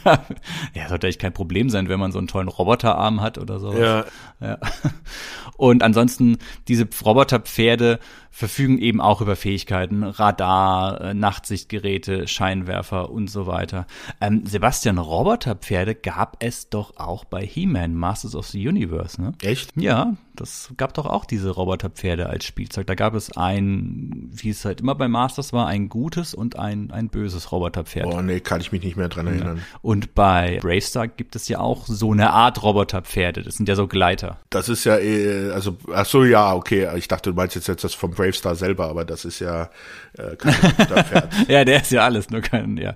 ja, sollte eigentlich kein Problem sein, wenn man so einen tollen Roboterarm hat oder so. Ja. ja. Und ansonsten, diese Roboterpferde verfügen eben auch über Fähigkeiten, Radar, äh, Nachtsichtgeräte, Scheinwerfer und so weiter. Ähm, Sebastian, Roboterpferde gab es doch auch bei He-Man, Masters of the Universe, ne? Echt? Ja, das gab doch auch diese Roboterpferde als Spielzeug. Da gab es ein, wie es halt immer bei Masters war, ein gutes und ein, ein böses Roboterpferd. Oh nee, kann ich mich nicht mehr dran erinnern. Ja. Und bei Bravestar gibt es ja auch so eine Art Roboterpferde. Das sind ja so Gleiter. Das ist ja, eh, also, ach so, ja, okay. Ich dachte, du meinst jetzt, jetzt das vom Bravestar selber, aber das ist ja äh, kein Roboterpferd. ja, der ist ja alles, nur kein, ja.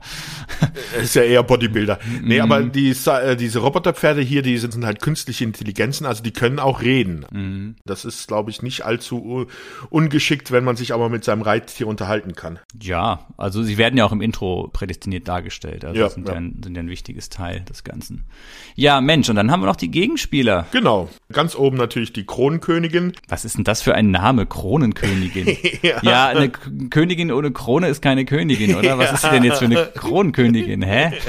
ist ja eher Bodybuilder. Nee, mhm. aber die, äh, diese Roboterpferde hier, die sind halt künstliche Intelligenzen, also die können auch reden. Mhm. Das ist, glaube ich, nicht allzu ungeschickt, wenn man sich aber mit seinem Reittier unterhalten kann. Ja, also sie werden ja auch im Intro prädestiniert dargestellt. Also ja, sind, ja. ein, sind ja ein wichtiges Teil des Ganzen. Ja, Mensch, und dann haben wir noch die Gegenspieler. Genau. Ganz oben natürlich die Kronenkönigin. Was ist denn das für ein Name, Kronenkönigin? ja. ja, eine Königin ohne Krone ist keine Königin, oder? Was ist sie denn jetzt für eine Kronenkönigin? Hä?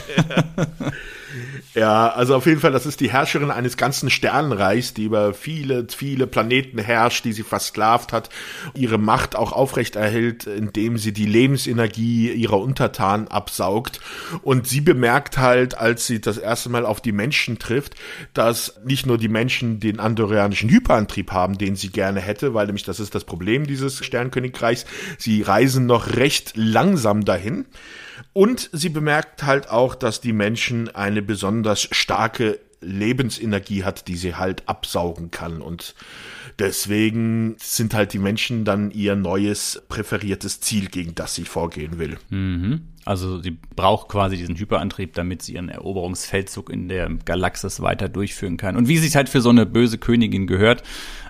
Ja, also auf jeden Fall, das ist die Herrscherin eines ganzen Sternenreichs, die über viele, viele Planeten herrscht, die sie versklavt hat, ihre Macht auch aufrechterhält, indem sie die Lebensenergie ihrer Untertanen absaugt. Und sie bemerkt halt, als sie das erste Mal auf die Menschen trifft, dass nicht nur die Menschen den andorianischen Hyperantrieb haben, den sie gerne hätte, weil nämlich das ist das Problem dieses Sternkönigreichs. Sie reisen noch recht langsam dahin. Und sie bemerkt halt auch, dass die Menschen eine besonders starke Lebensenergie hat, die sie halt absaugen kann. Und deswegen sind halt die Menschen dann ihr neues präferiertes Ziel, gegen das sie vorgehen will. Mhm. Also sie braucht quasi diesen Hyperantrieb, damit sie ihren Eroberungsfeldzug in der Galaxis weiter durchführen kann. Und wie sich halt für so eine böse Königin gehört,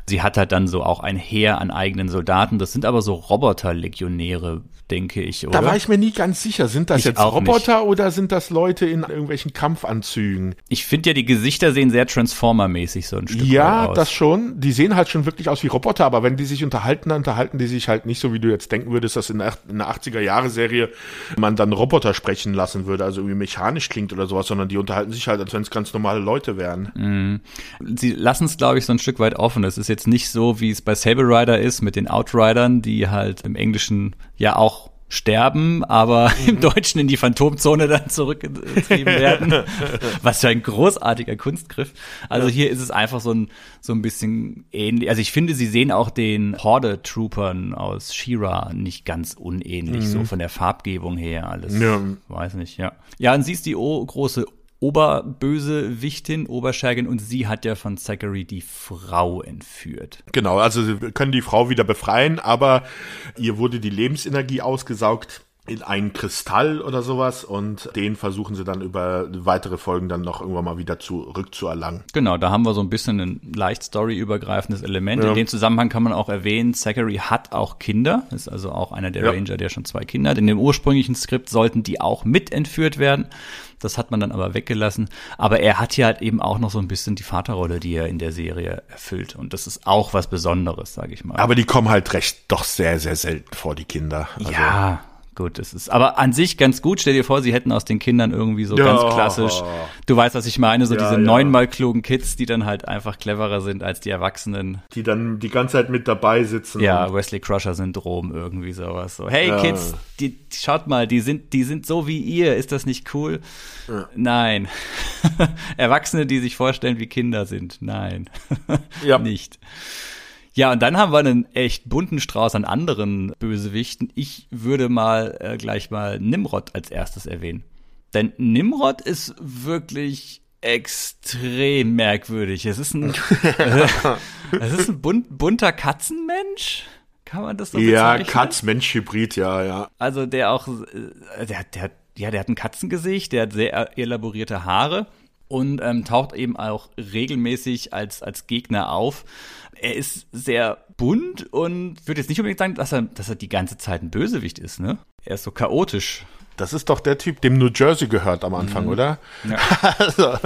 sie hat halt dann so auch ein Heer an eigenen Soldaten. Das sind aber so Roboterlegionäre, denke ich, oder? Da war ich mir nie ganz sicher. Sind das ich jetzt Roboter nicht. oder sind das Leute in irgendwelchen Kampfanzügen? Ich finde ja, die Gesichter sehen sehr Transformer-mäßig so ein Stück Ja, das schon. Die sehen halt schon wirklich aus wie Roboter, aber wenn die sich unterhalten, dann unterhalten die sich halt nicht so, wie du jetzt denken würdest, dass in einer 80er-Jahre-Serie man dann Roboter sprechen lassen würde, also irgendwie mechanisch klingt oder sowas, sondern die unterhalten sich halt, als wenn es ganz normale Leute wären. Mhm. Sie lassen es, glaube ich, so ein Stück weit offen. Das ist jetzt nicht so, wie es bei Saber Rider ist mit den Outridern, die halt im Englischen ja auch sterben, aber mhm. im Deutschen in die Phantomzone dann zurückgetrieben werden. Was für ein großartiger Kunstgriff. Also ja. hier ist es einfach so ein, so ein bisschen ähnlich. Also ich finde, sie sehen auch den Horde-Troopern aus Shira nicht ganz unähnlich, mhm. so von der Farbgebung her alles. Ja. Weiß nicht, ja. Ja, und sie ist die große Oberbösewichtin, Oberschergin und sie hat ja von Zachary die Frau entführt. Genau, also sie können die Frau wieder befreien, aber ihr wurde die Lebensenergie ausgesaugt in einen Kristall oder sowas und den versuchen sie dann über weitere Folgen dann noch irgendwann mal wieder zurückzuerlangen. Genau, da haben wir so ein bisschen ein leicht storyübergreifendes Element. Ja. In dem Zusammenhang kann man auch erwähnen, Zachary hat auch Kinder, ist also auch einer der ja. Ranger, der schon zwei Kinder hat. In dem ursprünglichen Skript sollten die auch mitentführt werden. Das hat man dann aber weggelassen. Aber er hat ja halt eben auch noch so ein bisschen die Vaterrolle, die er in der Serie erfüllt. Und das ist auch was Besonderes, sage ich mal. Aber die kommen halt recht doch sehr, sehr selten vor, die Kinder. Also ja, Gut, es ist aber an sich ganz gut. Stell dir vor, sie hätten aus den Kindern irgendwie so ja. ganz klassisch, du weißt, was ich meine, so ja, diese ja. neunmal klugen Kids, die dann halt einfach cleverer sind als die Erwachsenen. Die dann die ganze Zeit mit dabei sitzen. Ja, Wesley Crusher Syndrom irgendwie sowas. So, hey Kids, die, schaut mal, die sind, die sind so wie ihr. Ist das nicht cool? Nein. Erwachsene, die sich vorstellen, wie Kinder sind. Nein. ja. nicht. Ja, und dann haben wir einen echt bunten Strauß an anderen Bösewichten. Ich würde mal äh, gleich mal Nimrod als erstes erwähnen. Denn Nimrod ist wirklich extrem merkwürdig. Es ist ein, äh, es ist ein bunt, bunter Katzenmensch. Kann man das so Ja, Katz-Mensch-Hybrid, ja, ja. Also der auch, äh, der, der, ja, der hat ein Katzengesicht, der hat sehr elaborierte Haare und ähm, taucht eben auch regelmäßig als, als Gegner auf er ist sehr bunt und würde jetzt nicht unbedingt sagen, dass er, dass er die ganze Zeit ein Bösewicht ist, ne? Er ist so chaotisch. Das ist doch der Typ, dem New Jersey gehört am Anfang, mhm. oder? Ja. also,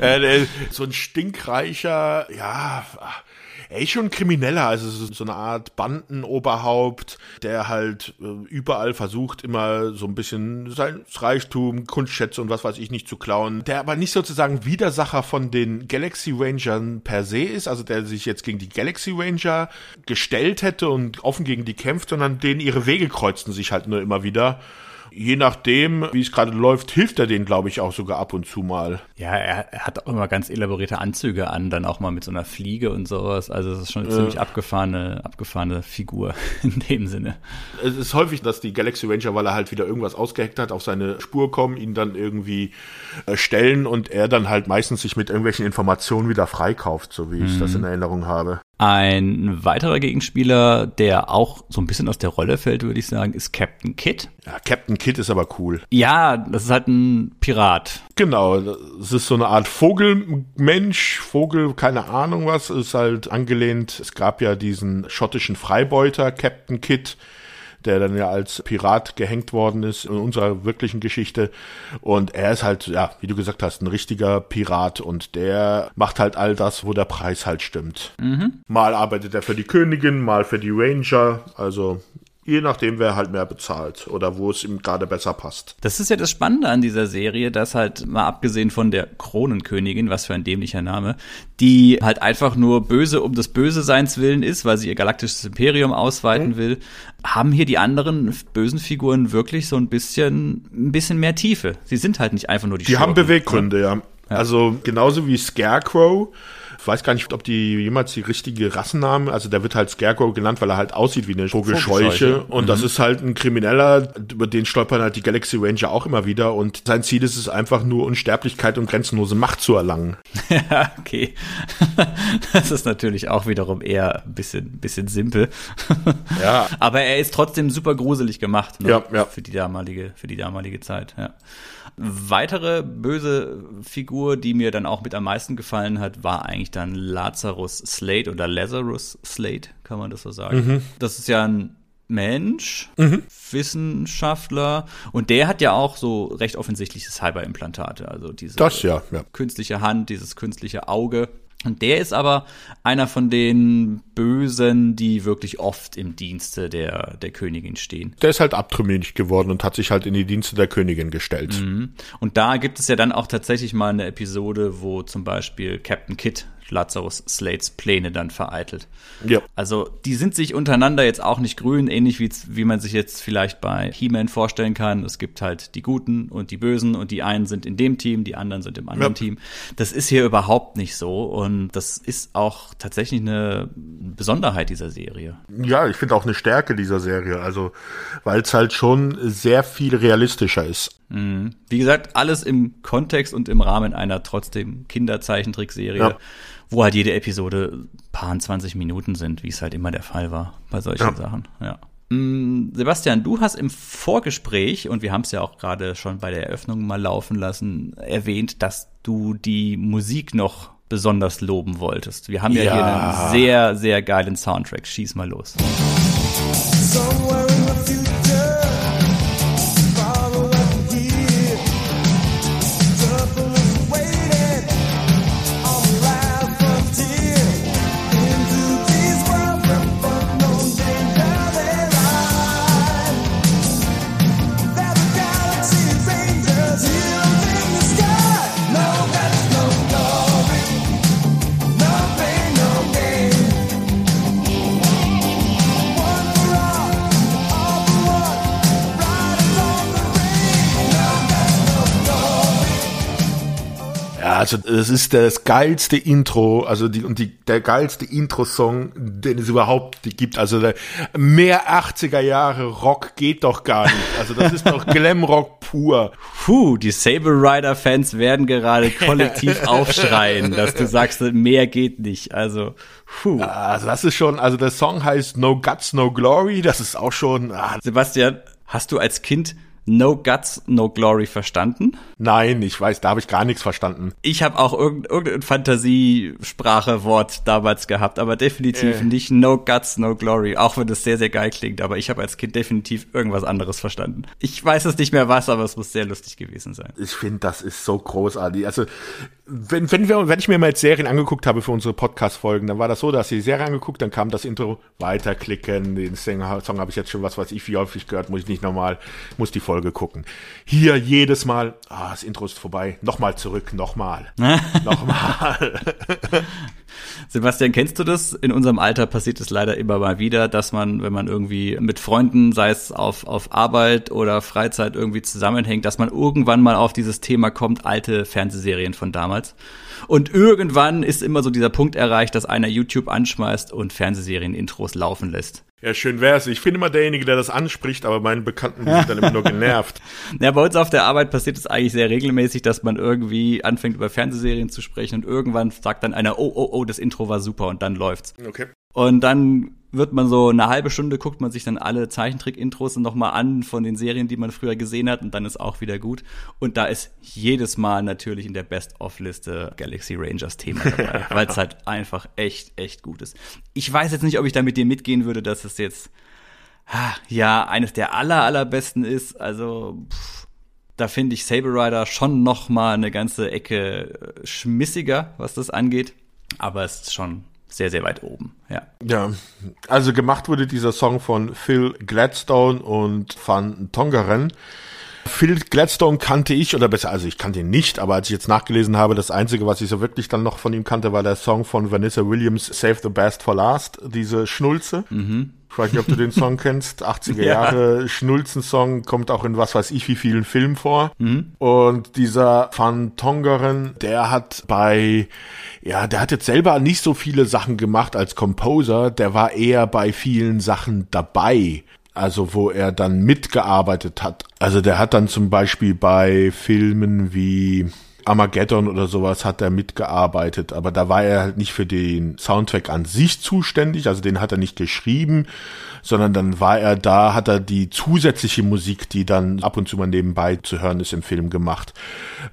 äh, so ein stinkreicher, ja, er ist schon Krimineller, also so eine Art Bandenoberhaupt, der halt äh, überall versucht, immer so ein bisschen sein Reichtum, Kunstschätze und was weiß ich nicht zu klauen, der aber nicht sozusagen Widersacher von den Galaxy Rangern per se ist, also der sich jetzt gegen die Galaxy Ranger gestellt hätte und offen gegen die kämpft, sondern denen ihre Wege kreuzten sich halt nur immer wieder je nachdem, wie es gerade läuft, hilft er denen, glaube ich, auch sogar ab und zu mal. Ja, er, er, hat auch immer ganz elaborierte Anzüge an, dann auch mal mit so einer Fliege und sowas. Also es ist schon eine äh. ziemlich abgefahrene, abgefahrene Figur in dem Sinne. Es ist häufig, dass die Galaxy Ranger, weil er halt wieder irgendwas ausgeheckt hat, auf seine Spur kommen, ihn dann irgendwie äh, stellen und er dann halt meistens sich mit irgendwelchen Informationen wieder freikauft, so wie ich mhm. das in Erinnerung habe. Ein weiterer Gegenspieler, der auch so ein bisschen aus der Rolle fällt, würde ich sagen, ist Captain Kidd. Ja, Captain Kidd ist aber cool. Ja, das ist halt ein Pirat. Genau, es ist so eine Art Vogelmensch, Vogel, keine Ahnung was, ist halt angelehnt. Es gab ja diesen schottischen Freibeuter, Captain Kidd, der dann ja als Pirat gehängt worden ist in unserer wirklichen Geschichte. Und er ist halt, ja, wie du gesagt hast, ein richtiger Pirat und der macht halt all das, wo der Preis halt stimmt. Mhm. Mal arbeitet er für die Königin, mal für die Ranger. Also Je nachdem, wer halt mehr bezahlt oder wo es ihm gerade besser passt. Das ist ja das Spannende an dieser Serie, dass halt mal abgesehen von der Kronenkönigin, was für ein dämlicher Name, die halt einfach nur böse um des Böseseins willen ist, weil sie ihr galaktisches Imperium ausweiten mhm. will, haben hier die anderen bösen Figuren wirklich so ein bisschen, ein bisschen mehr Tiefe. Sie sind halt nicht einfach nur die Die Schurken, haben Beweggründe, ja. ja. Also genauso wie Scarecrow ich weiß gar nicht, ob die jemals die richtige Rassennamen, also der wird halt Scarecrow genannt, weil er halt aussieht wie eine Vogelscheuche. Und mhm. das ist halt ein Krimineller, über den stolpern halt die Galaxy Ranger auch immer wieder. Und sein Ziel ist es einfach nur Unsterblichkeit und grenzenlose Macht zu erlangen. Ja, okay. Das ist natürlich auch wiederum eher ein bisschen, bisschen simpel. Ja. Aber er ist trotzdem super gruselig gemacht. Ne? Ja, ja. Für die damalige, für die damalige Zeit, ja. Weitere böse Figur, die mir dann auch mit am meisten gefallen hat, war eigentlich dann Lazarus Slate oder Lazarus Slate, kann man das so sagen. Mhm. Das ist ja ein Mensch, mhm. Wissenschaftler und der hat ja auch so recht offensichtliche Cyberimplantate, also diese ja, ja. künstliche Hand, dieses künstliche Auge. Und der ist aber einer von den Bösen, die wirklich oft im Dienste der, der Königin stehen. Der ist halt abtrünnig geworden und hat sich halt in die Dienste der Königin gestellt. Mhm. Und da gibt es ja dann auch tatsächlich mal eine Episode, wo zum Beispiel Captain Kidd Lazarus Slates Pläne dann vereitelt. Ja. Also die sind sich untereinander jetzt auch nicht grün, ähnlich wie, wie man sich jetzt vielleicht bei He-Man vorstellen kann. Es gibt halt die Guten und die Bösen und die einen sind in dem Team, die anderen sind im anderen ja. Team. Das ist hier überhaupt nicht so und das ist auch tatsächlich eine Besonderheit dieser Serie. Ja, ich finde auch eine Stärke dieser Serie, also weil es halt schon sehr viel realistischer ist. Mhm. Wie gesagt, alles im Kontext und im Rahmen einer trotzdem Kinderzeichentrickserie. Ja wo halt jede Episode paar 20 Minuten sind, wie es halt immer der Fall war bei solchen ja. Sachen. Ja. Mm, Sebastian, du hast im Vorgespräch, und wir haben es ja auch gerade schon bei der Eröffnung mal laufen lassen, erwähnt, dass du die Musik noch besonders loben wolltest. Wir haben ja, ja. hier einen sehr, sehr geilen Soundtrack. Schieß mal los. Somewhere also das ist das geilste Intro, also die und die der geilste Intro-Song, den es überhaupt gibt. Also der, mehr 80er Jahre Rock geht doch gar nicht. Also das ist doch Glamrock pur. Puh, die Saber Rider Fans werden gerade kollektiv aufschreien, dass du sagst, mehr geht nicht. Also puh. Also das ist schon, also der Song heißt No Guts No Glory, das ist auch schon. Ah. Sebastian, hast du als Kind No Guts, No Glory verstanden? Nein, ich weiß, da habe ich gar nichts verstanden. Ich habe auch irgendein, irgendein Fantasiesprachewort damals gehabt, aber definitiv äh. nicht No Guts, No Glory, auch wenn das sehr, sehr geil klingt. Aber ich habe als Kind definitiv irgendwas anderes verstanden. Ich weiß es nicht mehr was, aber es muss sehr lustig gewesen sein. Ich finde, das ist so großartig. Also wenn, wenn, wir, wenn ich mir mal jetzt Serien angeguckt habe für unsere Podcast-Folgen, dann war das so, dass ich die Serie angeguckt, dann kam das Intro, weiterklicken, den Song, Song habe ich jetzt schon was weiß ich wie häufig gehört, muss ich nicht nochmal, muss die Folge gucken. Hier jedes Mal, ah, das Intro ist vorbei, nochmal zurück, nochmal, nochmal. Sebastian, kennst du das? In unserem Alter passiert es leider immer mal wieder, dass man, wenn man irgendwie mit Freunden, sei es auf, auf Arbeit oder Freizeit irgendwie zusammenhängt, dass man irgendwann mal auf dieses Thema kommt, alte Fernsehserien von damals. Und irgendwann ist immer so dieser Punkt erreicht, dass einer YouTube anschmeißt und Fernsehserien-Intros laufen lässt. Ja, schön wär's. Ich bin immer derjenige, der das anspricht, aber meine Bekannten sind dann immer nur genervt. Ja, bei uns auf der Arbeit passiert es eigentlich sehr regelmäßig, dass man irgendwie anfängt über Fernsehserien zu sprechen und irgendwann sagt dann einer, oh, oh, oh, das Intro war super und dann läuft's. Okay. Und dann wird man so eine halbe Stunde, guckt man sich dann alle Zeichentrick-Intros nochmal an von den Serien, die man früher gesehen hat und dann ist auch wieder gut. Und da ist jedes Mal natürlich in der Best-of-Liste Galaxy Rangers Thema dabei, weil es halt einfach echt, echt gut ist. Ich weiß jetzt nicht, ob ich da mit dir mitgehen würde, dass es jetzt, ja, eines der aller, allerbesten ist. Also, pff, da finde ich Saber Rider schon noch mal eine ganze Ecke äh, schmissiger, was das angeht. Aber es ist schon sehr, sehr weit oben, ja. Ja, also gemacht wurde dieser Song von Phil Gladstone und Van Tongeren. Phil Gladstone kannte ich, oder besser, also ich kannte ihn nicht, aber als ich jetzt nachgelesen habe, das Einzige, was ich so wirklich dann noch von ihm kannte, war der Song von Vanessa Williams, Save the Best for Last, diese Schnulze. Mhm. Ich weiß nicht, ob du den Song kennst. 80er Jahre ja. Schnulzen-Song kommt auch in was weiß ich wie vielen Filmen vor. Mhm. Und dieser Van Tongeren, der hat bei, ja, der hat jetzt selber nicht so viele Sachen gemacht als Composer. Der war eher bei vielen Sachen dabei also wo er dann mitgearbeitet hat. Also der hat dann zum Beispiel bei Filmen wie Armageddon oder sowas hat er mitgearbeitet, aber da war er halt nicht für den Soundtrack an sich zuständig, also den hat er nicht geschrieben, sondern dann war er da, hat er die zusätzliche Musik, die dann ab und zu mal nebenbei zu hören ist im Film gemacht.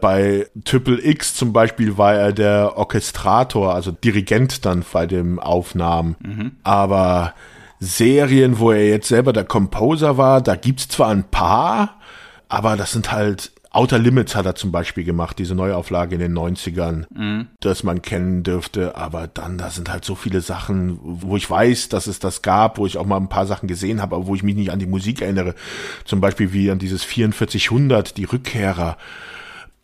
Bei Triple X zum Beispiel war er der Orchestrator, also Dirigent dann bei den Aufnahmen, mhm. aber Serien, wo er jetzt selber der Composer war, da gibt's zwar ein paar, aber das sind halt Outer Limits hat er zum Beispiel gemacht, diese Neuauflage in den 90ern, mhm. das man kennen dürfte, aber dann, da sind halt so viele Sachen, wo ich weiß, dass es das gab, wo ich auch mal ein paar Sachen gesehen habe, aber wo ich mich nicht an die Musik erinnere. Zum Beispiel wie an dieses 4400, die Rückkehrer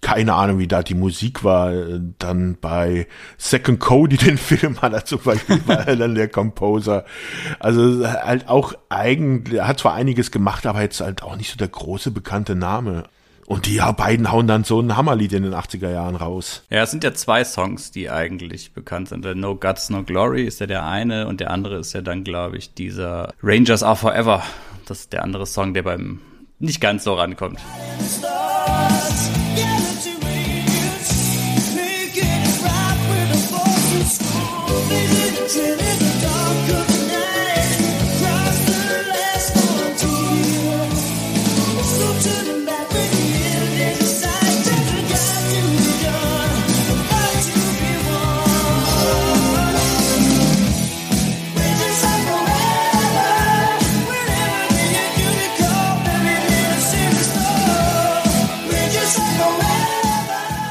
keine Ahnung, wie da die Musik war. Dann bei Second Cody, den Film hat er zum Beispiel, war er dann der Composer. Also halt auch eigentlich, er hat zwar einiges gemacht, aber jetzt halt auch nicht so der große bekannte Name. Und die ja, beiden hauen dann so ein Hammerlied in den 80er Jahren raus. Ja, es sind ja zwei Songs, die eigentlich bekannt sind. Der No Guts, No Glory ist ja der eine und der andere ist ja dann, glaube ich, dieser Rangers Are Forever. Das ist der andere Song, der beim nicht ganz so rankommt. Stars,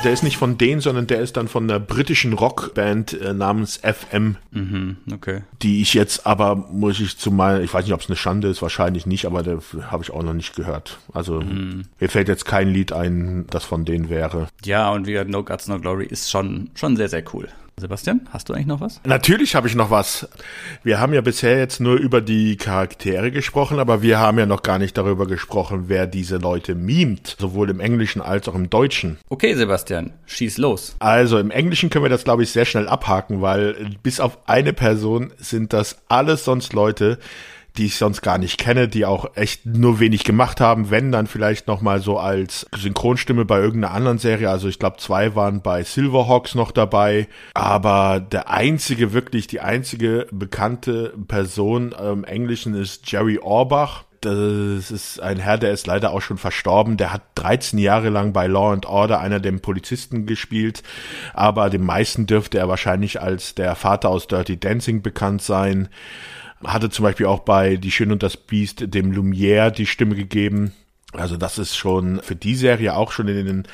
der ist nicht von denen, sondern der ist dann von einer britischen Rockband äh, namens FM. Mhm, okay. Die ich jetzt aber, muss ich zu mal, ich weiß nicht, ob es eine Schande ist, wahrscheinlich nicht, aber da habe ich auch noch nicht gehört. Also mhm. mir fällt jetzt kein Lied ein, das von denen wäre. Ja, und wie No Guts, No Glory ist schon, schon sehr, sehr cool. Sebastian, hast du eigentlich noch was? Natürlich habe ich noch was. Wir haben ja bisher jetzt nur über die Charaktere gesprochen, aber wir haben ja noch gar nicht darüber gesprochen, wer diese Leute mimt, sowohl im Englischen als auch im Deutschen. Okay, Sebastian, schieß los. Also im Englischen können wir das, glaube ich, sehr schnell abhaken, weil bis auf eine Person sind das alles sonst Leute, die ich sonst gar nicht kenne, die auch echt nur wenig gemacht haben, wenn dann vielleicht noch mal so als Synchronstimme bei irgendeiner anderen Serie. Also ich glaube, zwei waren bei Silverhawks noch dabei, aber der einzige wirklich die einzige bekannte Person im Englischen ist Jerry Orbach das ist ein Herr, der ist leider auch schon verstorben. Der hat 13 Jahre lang bei Law and Order einer der Polizisten gespielt, aber den meisten dürfte er wahrscheinlich als der Vater aus Dirty Dancing bekannt sein. Hatte zum Beispiel auch bei Die Schön und das Biest dem Lumière die Stimme gegeben. Also das ist schon für die Serie auch schon in den, in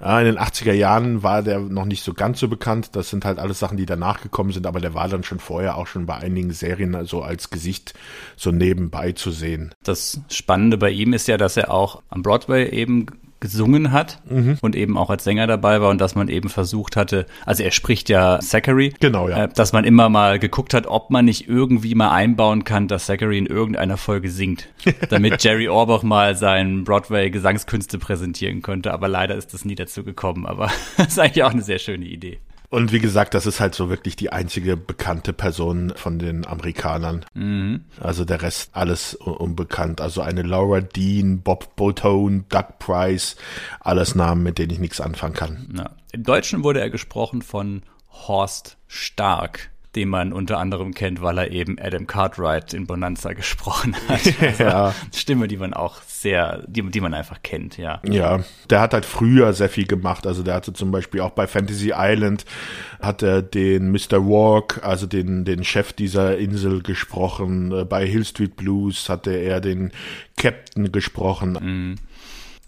den 80er Jahren war der noch nicht so ganz so bekannt. Das sind halt alles Sachen, die danach gekommen sind, aber der war dann schon vorher auch schon bei einigen Serien so als Gesicht so nebenbei zu sehen. Das Spannende bei ihm ist ja, dass er auch am Broadway eben gesungen hat mhm. und eben auch als Sänger dabei war und dass man eben versucht hatte, also er spricht ja Zachary, genau, ja. Äh, dass man immer mal geguckt hat, ob man nicht irgendwie mal einbauen kann, dass Zachary in irgendeiner Folge singt, damit Jerry Orbach mal seinen Broadway Gesangskünste präsentieren konnte, aber leider ist das nie dazu gekommen, aber das ist eigentlich auch eine sehr schöne Idee. Und wie gesagt, das ist halt so wirklich die einzige bekannte Person von den Amerikanern. Mhm. Also der Rest alles unbekannt. Also eine Laura Dean, Bob Botone, Doug Price, alles Namen, mit denen ich nichts anfangen kann. Ja. Im Deutschen wurde er gesprochen von Horst Stark den man unter anderem kennt, weil er eben Adam Cartwright in Bonanza gesprochen hat. Also ja. Stimme, die man auch sehr, die, die man einfach kennt, ja. Ja, der hat halt früher sehr viel gemacht. Also der hatte zum Beispiel auch bei Fantasy Island hat er den Mr. Walk, also den, den Chef dieser Insel gesprochen. Äh, bei Hill Street Blues hatte er den Captain gesprochen. Mhm.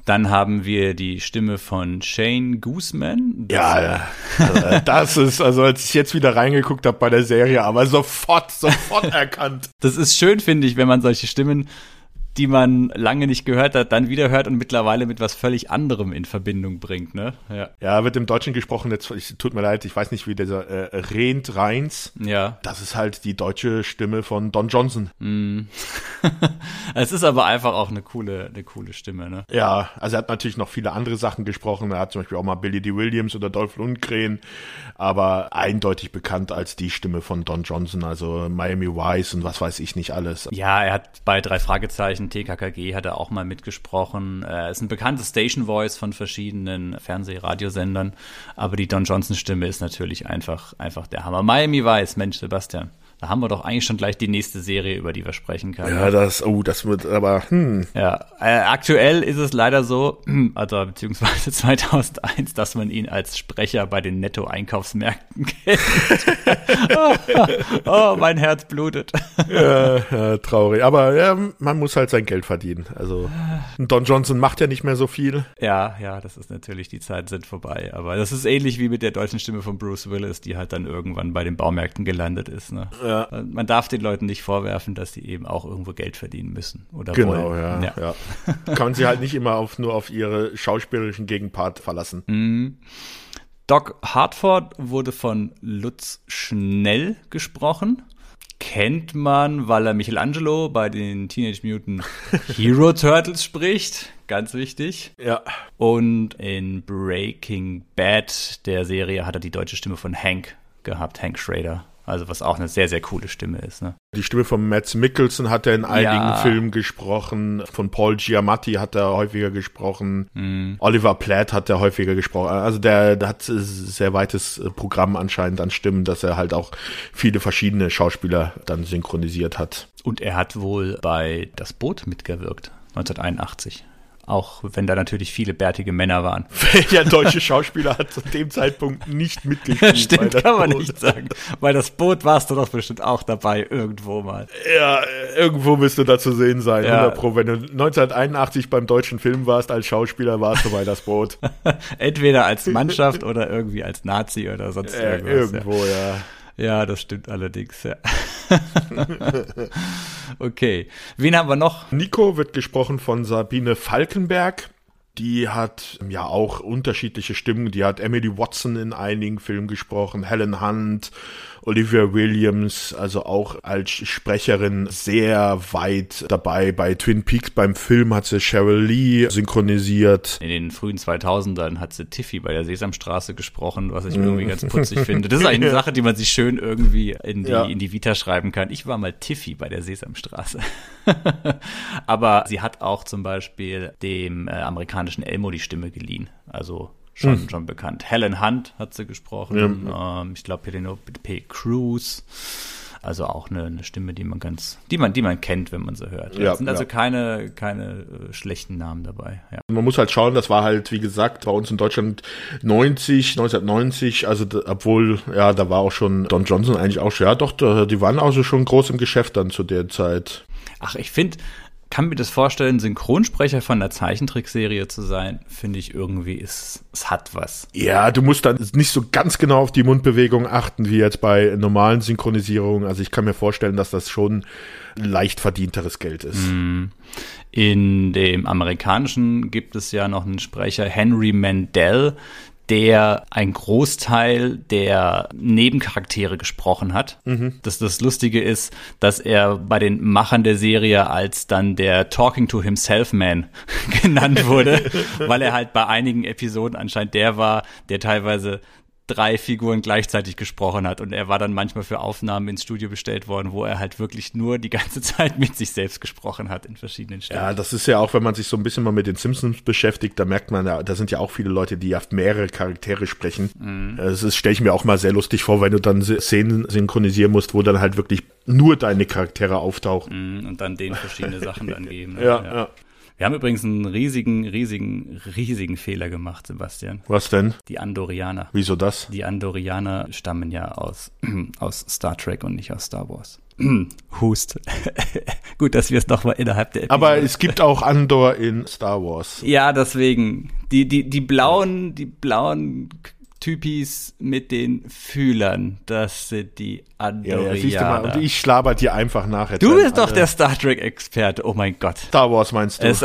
Dann haben wir die Stimme von Shane Gooseman. Ja, ja. Also, das ist, also als ich jetzt wieder reingeguckt habe bei der Serie, aber sofort, sofort erkannt. Das ist schön, finde ich, wenn man solche Stimmen die man lange nicht gehört hat, dann wieder hört und mittlerweile mit was völlig anderem in Verbindung bringt, ne? Ja, ja wird im Deutschen gesprochen, jetzt ich, tut mir leid, ich weiß nicht, wie dieser äh, Rehnt Reins. Ja. Das ist halt die deutsche Stimme von Don Johnson. Mm. es ist aber einfach auch eine coole, eine coole Stimme, ne? Ja, also er hat natürlich noch viele andere Sachen gesprochen. Er hat zum Beispiel auch mal Billy D. Williams oder Dolph Lundgren, aber eindeutig bekannt als die Stimme von Don Johnson, also Miami Vice und was weiß ich nicht alles. Ja, er hat bei drei Fragezeichen TKKG hat er auch mal mitgesprochen. Er ist ein bekanntes Station Voice von verschiedenen Fernseh-Radiosendern, aber die Don Johnson-Stimme ist natürlich einfach, einfach der Hammer. Miami Vice, Mensch, Sebastian. Da haben wir doch eigentlich schon gleich die nächste Serie, über die wir sprechen können. Ja, das, oh, das wird aber, hm. Ja, äh, aktuell ist es leider so, also beziehungsweise 2001, dass man ihn als Sprecher bei den Netto-Einkaufsmärkten kennt. oh, oh, mein Herz blutet. ja, ja, traurig. Aber ja, man muss halt sein Geld verdienen. Also Don Johnson macht ja nicht mehr so viel. Ja, ja, das ist natürlich, die Zeiten sind vorbei. Aber das ist ähnlich wie mit der deutschen Stimme von Bruce Willis, die halt dann irgendwann bei den Baumärkten gelandet ist. Ne? Ja. Man darf den Leuten nicht vorwerfen, dass sie eben auch irgendwo Geld verdienen müssen oder genau, wollen. Ja, ja. ja. Kann man sie halt nicht immer auf, nur auf ihre schauspielerischen Gegenpart verlassen. Mhm. Doc Hartford wurde von Lutz Schnell gesprochen. Kennt man, weil er Michelangelo bei den Teenage Mutant Hero Turtles spricht. Ganz wichtig. Ja. Und in Breaking Bad, der Serie, hat er die deutsche Stimme von Hank gehabt, Hank Schrader. Also was auch eine sehr, sehr coole Stimme ist. Ne? Die Stimme von Matt Mickelson hat er in einigen ja. Filmen gesprochen. Von Paul Giamatti hat er häufiger gesprochen. Mhm. Oliver Platt hat er häufiger gesprochen. Also der, der hat ein sehr weites Programm anscheinend an Stimmen, dass er halt auch viele verschiedene Schauspieler dann synchronisiert hat. Und er hat wohl bei Das Boot mitgewirkt, 1981. Auch wenn da natürlich viele bärtige Männer waren. Welcher deutsche Schauspieler hat zu dem Zeitpunkt nicht mitgespielt? Stimmt, kann man Boot. nicht sagen. Bei das Boot warst du doch bestimmt auch dabei, irgendwo mal. Ja, irgendwo müsste da zu sehen sein, ja. 100 Pro. Wenn du 1981 beim deutschen Film warst als Schauspieler, warst du bei das Boot. Entweder als Mannschaft oder irgendwie als Nazi oder sonst äh, irgendwas. Irgendwo, ja. ja. Ja, das stimmt allerdings, ja. okay. Wen haben wir noch? Nico wird gesprochen von Sabine Falkenberg. Die hat ja auch unterschiedliche Stimmen. Die hat Emily Watson in einigen Filmen gesprochen, Helen Hunt, Olivia Williams, also auch als Sprecherin sehr weit dabei. Bei Twin Peaks beim Film hat sie Cheryl Lee synchronisiert. In den frühen 2000ern hat sie Tiffy bei der Sesamstraße gesprochen, was ich irgendwie ganz putzig finde. Das ist eine Sache, die man sich schön irgendwie in die, ja. in die Vita schreiben kann. Ich war mal Tiffy bei der Sesamstraße. Aber sie hat auch zum Beispiel dem äh, amerikanischen Elmo die Stimme geliehen. Also schon, hm. schon bekannt. Helen Hunt hat sie gesprochen. Ja. Ähm, ich glaube Penelope Cruz. Also auch eine, eine Stimme, die man ganz, die man, die man kennt, wenn man sie hört. Ja, es sind also ja. keine, keine äh, schlechten Namen dabei. Ja. Man muss halt schauen, das war halt, wie gesagt, bei uns in Deutschland 90, 1990, also obwohl, ja, da war auch schon Don Johnson eigentlich auch schon, ja doch, die waren also schon groß im Geschäft dann zu der Zeit. Ach, ich finde, kann mir das vorstellen, Synchronsprecher von einer Zeichentrickserie zu sein, finde ich irgendwie, ist, es hat was. Ja, du musst dann nicht so ganz genau auf die Mundbewegung achten, wie jetzt bei normalen Synchronisierungen. Also ich kann mir vorstellen, dass das schon leicht verdienteres Geld ist. In dem amerikanischen gibt es ja noch einen Sprecher, Henry Mandel, der ein Großteil der Nebencharaktere gesprochen hat. Das, das Lustige ist, dass er bei den Machern der Serie als dann der Talking to Himself Man genannt wurde, weil er halt bei einigen Episoden anscheinend der war, der teilweise drei Figuren gleichzeitig gesprochen hat und er war dann manchmal für Aufnahmen ins Studio bestellt worden, wo er halt wirklich nur die ganze Zeit mit sich selbst gesprochen hat in verschiedenen Stimmen. Ja, das ist ja auch, wenn man sich so ein bisschen mal mit den Simpsons beschäftigt, da merkt man ja, da sind ja auch viele Leute, die auf mehrere Charaktere sprechen. Das ist, stelle ich mir auch mal sehr lustig vor, wenn du dann Szenen synchronisieren musst, wo dann halt wirklich nur deine Charaktere auftauchen. und dann denen verschiedene Sachen dann geben. ne? Ja, ja. Wir haben übrigens einen riesigen, riesigen, riesigen Fehler gemacht, Sebastian. Was denn? Die Andorianer. Wieso das? Die Andorianer stammen ja aus, aus Star Trek und nicht aus Star Wars. Hust. Gut, dass wir es nochmal innerhalb der Episode Aber es gibt auch Andor in Star Wars. Ja, deswegen. Die, die, die blauen, die blauen Typis mit den Fühlern, das sind die Ja, Andorianer. ja, siehst du mal, und ich schlaber dir einfach nach. Du bist doch der Star Trek-Experte, oh mein Gott. Star Wars meinst du? Es?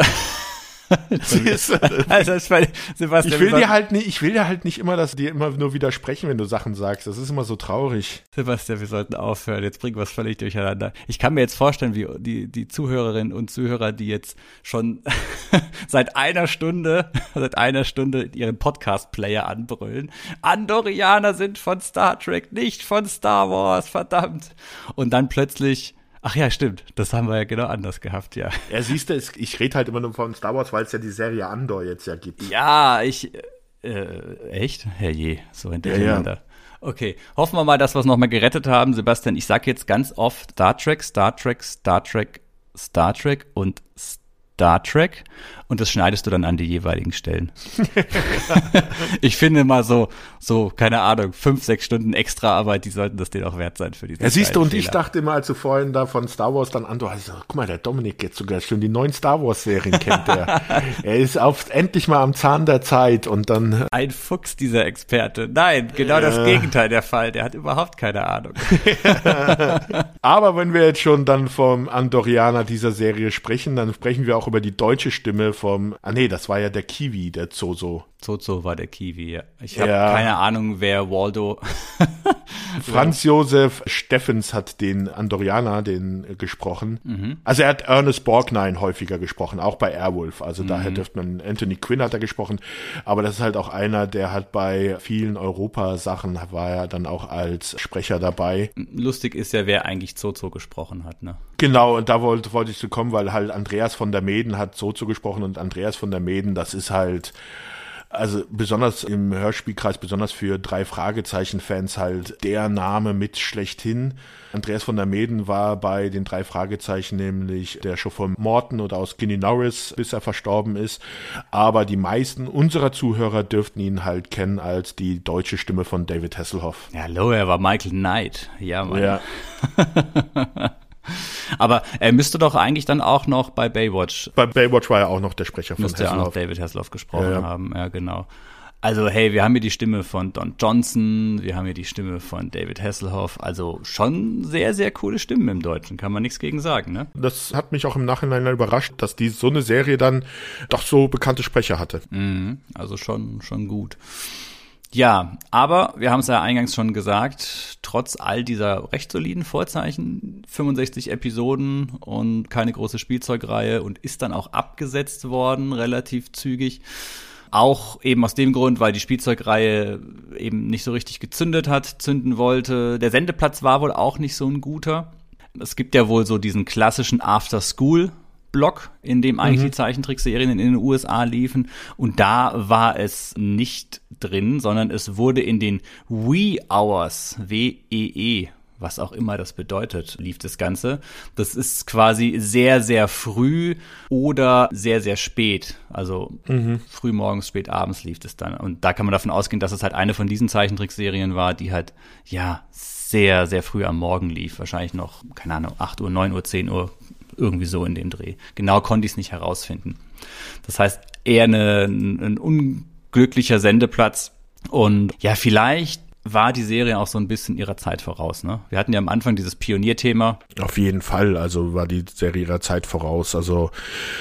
also, ich meine, Sebastian, Ich will dir halt nicht, ich will dir halt nicht immer, dass dir immer nur widersprechen, wenn du Sachen sagst. Das ist immer so traurig. Sebastian, wir sollten aufhören. Jetzt bringen wir es völlig durcheinander. Ich kann mir jetzt vorstellen, wie die, die Zuhörerinnen und Zuhörer, die jetzt schon seit einer Stunde, seit einer Stunde ihren Podcast-Player anbrüllen. Andorianer sind von Star Trek, nicht von Star Wars, verdammt. Und dann plötzlich, ach ja, stimmt, das haben wir ja genau anders gehabt, ja. Ja, siehst du, ich rede halt immer nur von Star Wars, weil es ja die Serie Andor jetzt ja gibt. Ja, ich, äh, echt? Herrje, so hintereinander. Okay, hoffen wir mal, dass wir es nochmal gerettet haben. Sebastian, ich sag jetzt ganz oft Star Trek, Star Trek, Star Trek, Star Trek und Star Trek und das schneidest du dann an die jeweiligen Stellen. ich finde mal so, so, keine Ahnung, fünf, sechs Stunden extra Arbeit, die sollten das denen auch wert sein für diese Ja, siehst du, und ich Fehler. dachte immer, als du vorhin da von Star Wars dann Andor, also, guck mal, der Dominik jetzt sogar schon die neuen Star Wars Serien kennt er. er ist auf, endlich mal am Zahn der Zeit und dann, Ein Fuchs, dieser Experte. Nein, genau das Gegenteil der Fall. Der hat überhaupt keine Ahnung. aber wenn wir jetzt schon dann vom Andorianer dieser Serie sprechen, dann sprechen wir auch über die deutsche Stimme vom, ah nee, das war ja der Kiwi, der Zozo. Zozo war der Kiwi. ja. Ich habe Ja. keine Ahnung, wer Waldo. Franz Josef Steffens hat den Andorianer, den äh, gesprochen. Mhm. Also er hat Ernest Borgnine häufiger gesprochen, auch bei Airwolf. Also Mhm. daher dürfte man, Anthony Quinn hat er gesprochen. Aber das ist halt auch einer, der hat bei vielen Europa-Sachen war er dann auch als Sprecher dabei. Lustig ist ja, wer eigentlich Zozo gesprochen hat, ne? Genau, und da wollte, wollte ich zu kommen, weil halt Andreas von der Meden hat so zugesprochen und Andreas von der Meden, das ist halt, also besonders im Hörspielkreis, besonders für drei Fragezeichen-Fans halt der Name mit schlechthin. Andreas von der Meden war bei den drei Fragezeichen nämlich der Chauffeur Morton oder aus Skinny Norris, bis er verstorben ist. Aber die meisten unserer Zuhörer dürften ihn halt kennen als die deutsche Stimme von David Hasselhoff. Ja, hallo, er war Michael Knight. Ja, Mann. Ja, Aber er müsste doch eigentlich dann auch noch bei Baywatch, bei Baywatch war er auch noch der Sprecher von müsste er auch noch Hasselhoff. David Hasselhoff gesprochen Ja, ja. haben. Ja, genau. Also, hey, wir haben hier die Stimme von Don Johnson, wir haben hier die Stimme von David Hasselhoff. Also schon sehr, sehr coole Stimmen im Deutschen, kann man nichts gegen sagen, ne? Das hat mich auch im Nachhinein überrascht, dass die so eine Serie dann doch so bekannte Sprecher hatte. Mhm, also schon, schon gut. Ja, aber wir haben es ja eingangs schon gesagt, trotz all dieser recht soliden Vorzeichen, 65 Episoden und keine große Spielzeugreihe und ist dann auch abgesetzt worden, relativ zügig. Auch eben aus dem Grund, weil die Spielzeugreihe eben nicht so richtig gezündet hat, zünden wollte. Der Sendeplatz war wohl auch nicht so ein guter. Es gibt ja wohl so diesen klassischen After-School Block, in dem eigentlich die Zeichentrickserien in den USA liefen. Und da war es nicht drin, sondern es wurde in den Wee Hours, W-E-E, was auch immer das bedeutet, lief das Ganze. Das ist quasi sehr, sehr früh oder sehr, sehr spät. Also mhm. früh morgens, spät abends lief es dann. Und da kann man davon ausgehen, dass es halt eine von diesen Zeichentrickserien war, die halt, ja, sehr, sehr früh am Morgen lief. Wahrscheinlich noch, keine Ahnung, 8 Uhr, 9 Uhr, 10 Uhr, irgendwie so in dem Dreh. Genau konnte ich es nicht herausfinden. Das heißt, eher eine, ein unglücklicher Sendeplatz. Und ja, vielleicht war die Serie auch so ein bisschen ihrer Zeit voraus. Ne? Wir hatten ja am Anfang dieses Pionierthema. Auf jeden Fall, also war die Serie ihrer Zeit voraus. Also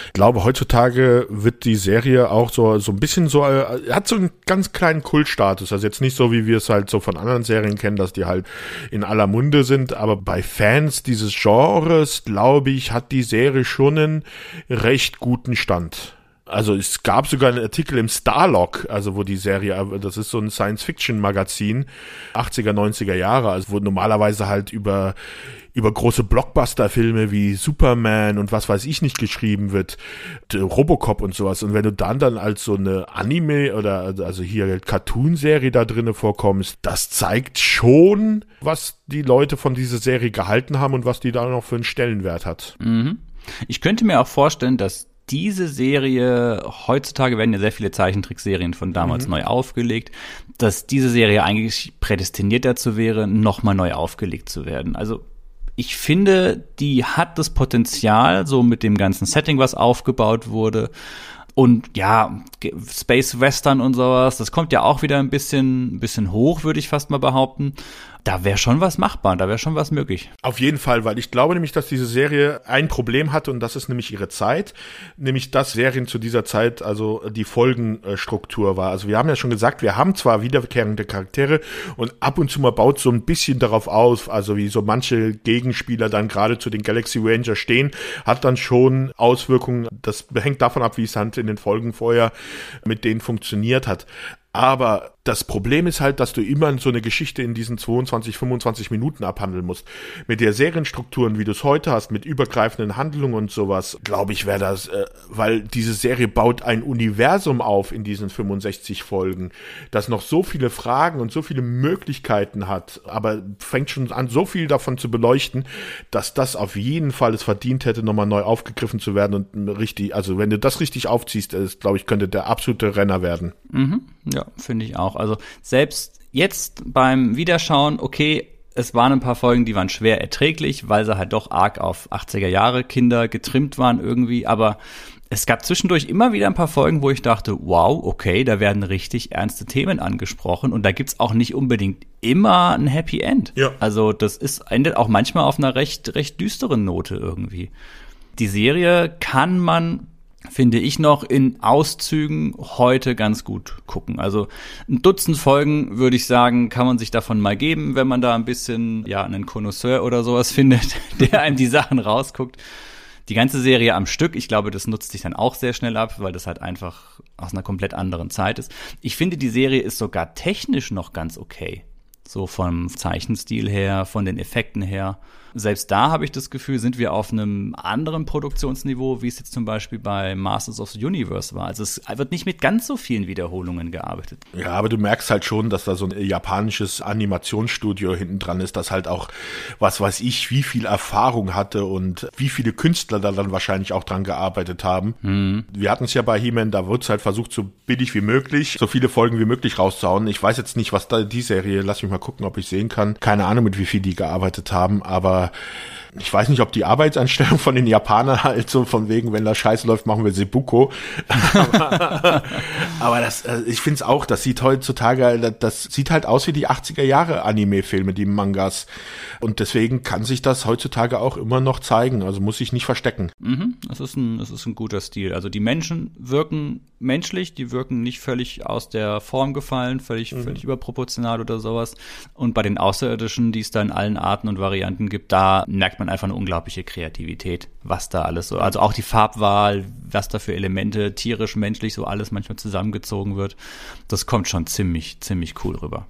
ich glaube, heutzutage wird die Serie auch so so ein bisschen so, äh, hat so einen ganz kleinen Kultstatus. Also jetzt nicht so, wie wir es halt so von anderen Serien kennen, dass die halt in aller Munde sind, aber bei Fans dieses Genres, glaube ich, hat die Serie schon einen recht guten Stand also es gab sogar einen Artikel im Starlog, also wo die Serie, das ist so ein Science-Fiction-Magazin, 80er, 90er Jahre, also wo normalerweise halt über über große Blockbuster-Filme wie Superman und was weiß ich nicht geschrieben wird, Robocop und sowas. Und wenn du dann dann als so eine Anime oder also hier Cartoon-Serie da drinnen vorkommst, das zeigt schon, was die Leute von dieser Serie gehalten haben und was die da noch für einen Stellenwert hat. Mhm. Ich könnte mir auch vorstellen, dass diese Serie, heutzutage werden ja sehr viele Zeichentrickserien von damals mhm. neu aufgelegt, dass diese Serie eigentlich prädestiniert dazu wäre, nochmal neu aufgelegt zu werden. Also ich finde, die hat das Potenzial, so mit dem ganzen Setting, was aufgebaut wurde. Und ja, Space Western und sowas, das kommt ja auch wieder ein bisschen, ein bisschen hoch, würde ich fast mal behaupten da wäre schon was machbar, da wäre schon was möglich. Auf jeden Fall, weil ich glaube nämlich, dass diese Serie ein Problem hatte und das ist nämlich ihre Zeit, nämlich dass Serien zu dieser Zeit also die Folgenstruktur war. Also wir haben ja schon gesagt, wir haben zwar wiederkehrende Charaktere und ab und zu mal baut so ein bisschen darauf auf, also wie so manche Gegenspieler dann gerade zu den Galaxy Ranger stehen, hat dann schon Auswirkungen. Das hängt davon ab, wie es halt in den Folgen vorher mit denen funktioniert hat. Aber das Problem ist halt, dass du immer so eine Geschichte in diesen 22, 25 Minuten abhandeln musst. Mit der Serienstrukturen, wie du es heute hast, mit übergreifenden Handlungen und sowas, glaube ich, wäre das, äh, weil diese Serie baut ein Universum auf in diesen 65 Folgen, das noch so viele Fragen und so viele Möglichkeiten hat, aber fängt schon an, so viel davon zu beleuchten, dass das auf jeden Fall es verdient hätte, nochmal neu aufgegriffen zu werden und richtig, also wenn du das richtig aufziehst, glaube ich, könnte der absolute Renner werden. Mhm, ja, finde ich auch auch. Also selbst jetzt beim Wiederschauen, okay, es waren ein paar Folgen, die waren schwer erträglich, weil sie halt doch arg auf 80er Jahre Kinder getrimmt waren irgendwie, aber es gab zwischendurch immer wieder ein paar Folgen, wo ich dachte, wow, okay, da werden richtig ernste Themen angesprochen und da gibt's auch nicht unbedingt immer ein Happy End. Ja. Also das ist endet auch manchmal auf einer recht recht düsteren Note irgendwie. Die Serie kann man finde ich noch in Auszügen heute ganz gut gucken. Also ein Dutzend Folgen würde ich sagen, kann man sich davon mal geben, wenn man da ein bisschen ja einen Connoisseur oder sowas findet, der einem die Sachen rausguckt. Die ganze Serie am Stück, ich glaube, das nutzt sich dann auch sehr schnell ab, weil das halt einfach aus einer komplett anderen Zeit ist. Ich finde, die Serie ist sogar technisch noch ganz okay. So vom Zeichenstil her, von den Effekten her selbst da habe ich das Gefühl, sind wir auf einem anderen Produktionsniveau, wie es jetzt zum Beispiel bei Masters of the Universe war. Also es wird nicht mit ganz so vielen Wiederholungen gearbeitet. Ja, aber du merkst halt schon, dass da so ein japanisches Animationsstudio hinten dran ist, das halt auch, was weiß ich, wie viel Erfahrung hatte und wie viele Künstler da dann wahrscheinlich auch dran gearbeitet haben. Mhm. Wir hatten es ja bei He-Man, da wird es halt versucht, so billig wie möglich, so viele Folgen wie möglich rauszuhauen. Ich weiß jetzt nicht, was da die Serie, lass mich mal gucken, ob ich sehen kann. Keine Ahnung, mit wie viel die gearbeitet haben, aber uh, ich weiß nicht, ob die Arbeitsanstellung von den Japanern halt so von wegen, wenn das scheiße läuft, machen wir Sebuko. aber, aber das, äh, ich finde es auch, das sieht heutzutage, das sieht halt aus wie die 80er Jahre Anime-Filme, die Mangas. Und deswegen kann sich das heutzutage auch immer noch zeigen. Also muss ich nicht verstecken. Mhm, das ist ein, das ist ein guter Stil. Also die Menschen wirken menschlich, die wirken nicht völlig aus der Form gefallen, völlig, mhm. völlig überproportional oder sowas. Und bei den Außerirdischen, die es da in allen Arten und Varianten gibt, da merkt man einfach eine unglaubliche Kreativität, was da alles so, also auch die Farbwahl, was da für Elemente, tierisch, menschlich, so alles manchmal zusammengezogen wird. Das kommt schon ziemlich, ziemlich cool rüber.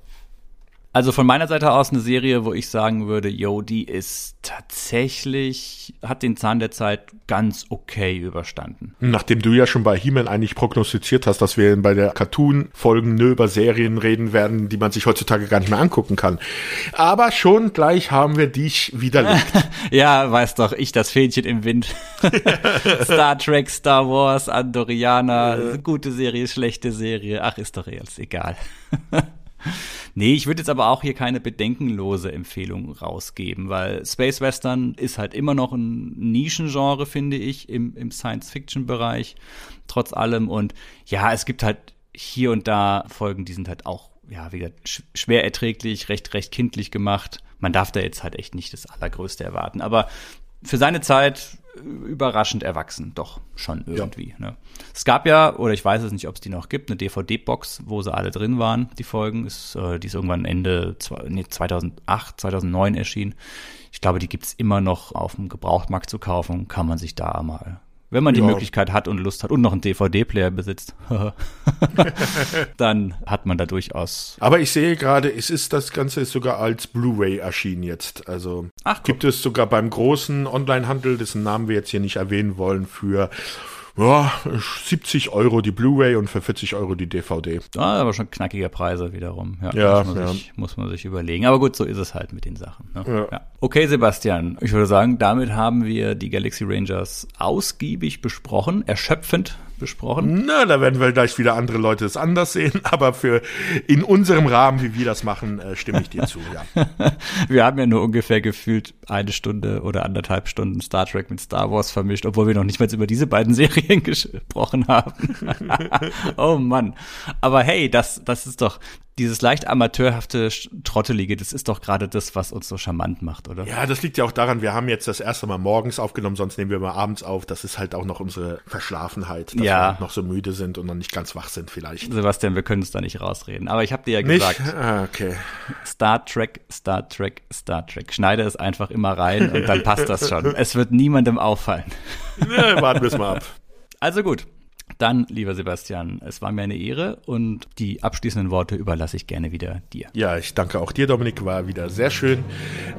Also von meiner Seite aus eine Serie, wo ich sagen würde, yo, die ist tatsächlich, hat den Zahn der Zeit ganz okay überstanden. Nachdem du ja schon bei He-Man eigentlich prognostiziert hast, dass wir bei der Cartoon-Folgen nur über Serien reden werden, die man sich heutzutage gar nicht mehr angucken kann. Aber schon gleich haben wir dich widerlegt. ja, weiß doch, ich das Fähnchen im Wind. Star Trek, Star Wars, Andoriana, gute Serie, schlechte Serie, ach, ist doch jetzt egal. Nee, ich würde jetzt aber auch hier keine bedenkenlose Empfehlung rausgeben, weil Space Western ist halt immer noch ein Nischengenre, finde ich, im, im Science-Fiction-Bereich, trotz allem. Und ja, es gibt halt hier und da Folgen, die sind halt auch, ja, wieder schwer erträglich, recht, recht kindlich gemacht. Man darf da jetzt halt echt nicht das Allergrößte erwarten. Aber für seine Zeit überraschend erwachsen, doch schon irgendwie. Ja. Ne? Es gab ja, oder ich weiß es nicht, ob es die noch gibt, eine DVD-Box, wo sie alle drin waren, die Folgen. Ist, äh, die ist irgendwann Ende nee, 2008, 2009 erschienen. Ich glaube, die gibt's immer noch auf dem Gebrauchtmarkt zu kaufen. Kann man sich da mal wenn man die ja. Möglichkeit hat und Lust hat und noch einen DVD-Player besitzt, dann hat man da durchaus. Aber ich sehe gerade, es ist das Ganze ist sogar als Blu-ray erschienen jetzt. Also Ach, gibt es sogar beim großen Online-Handel, dessen Namen wir jetzt hier nicht erwähnen wollen, für ja, 70 Euro die Blu-ray und für 40 Euro die DVD. Ah, aber schon knackige Preise wiederum. Ja, ja, muss, man ja. Sich, muss man sich überlegen. Aber gut, so ist es halt mit den Sachen. Ne? Ja. Okay, Sebastian, ich würde sagen, damit haben wir die Galaxy Rangers ausgiebig besprochen, erschöpfend besprochen. Na, da werden wir gleich wieder andere Leute es anders sehen, aber für in unserem Rahmen, wie wir das machen, äh, stimme ich dir zu, ja. wir haben ja nur ungefähr gefühlt eine Stunde oder anderthalb Stunden Star Trek mit Star Wars vermischt, obwohl wir noch nicht mal über diese beiden Serien gesprochen haben. oh Mann. Aber hey, das, das ist doch, dieses leicht amateurhafte, trottelige, das ist doch gerade das, was uns so charmant macht, oder? Ja, das liegt ja auch daran, wir haben jetzt das erste Mal morgens aufgenommen, sonst nehmen wir mal abends auf. Das ist halt auch noch unsere Verschlafenheit, dass ja. wir noch so müde sind und noch nicht ganz wach sind vielleicht. Sebastian, wir können uns da nicht rausreden. Aber ich habe dir ja gesagt, nicht? Ah, okay. Star Trek, Star Trek, Star Trek. Schneide es einfach immer rein und dann passt das schon. Es wird niemandem auffallen. Ja, warten wir es mal ab. Also gut, dann, lieber Sebastian, es war mir eine Ehre und die abschließenden Worte überlasse ich gerne wieder dir. Ja, ich danke auch dir, Dominik, war wieder sehr schön.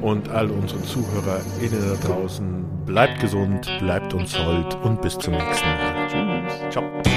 Und all unsere ZuhörerInnen da draußen, bleibt gesund, bleibt uns hold und bis zum nächsten Mal. Tschüss. Ciao.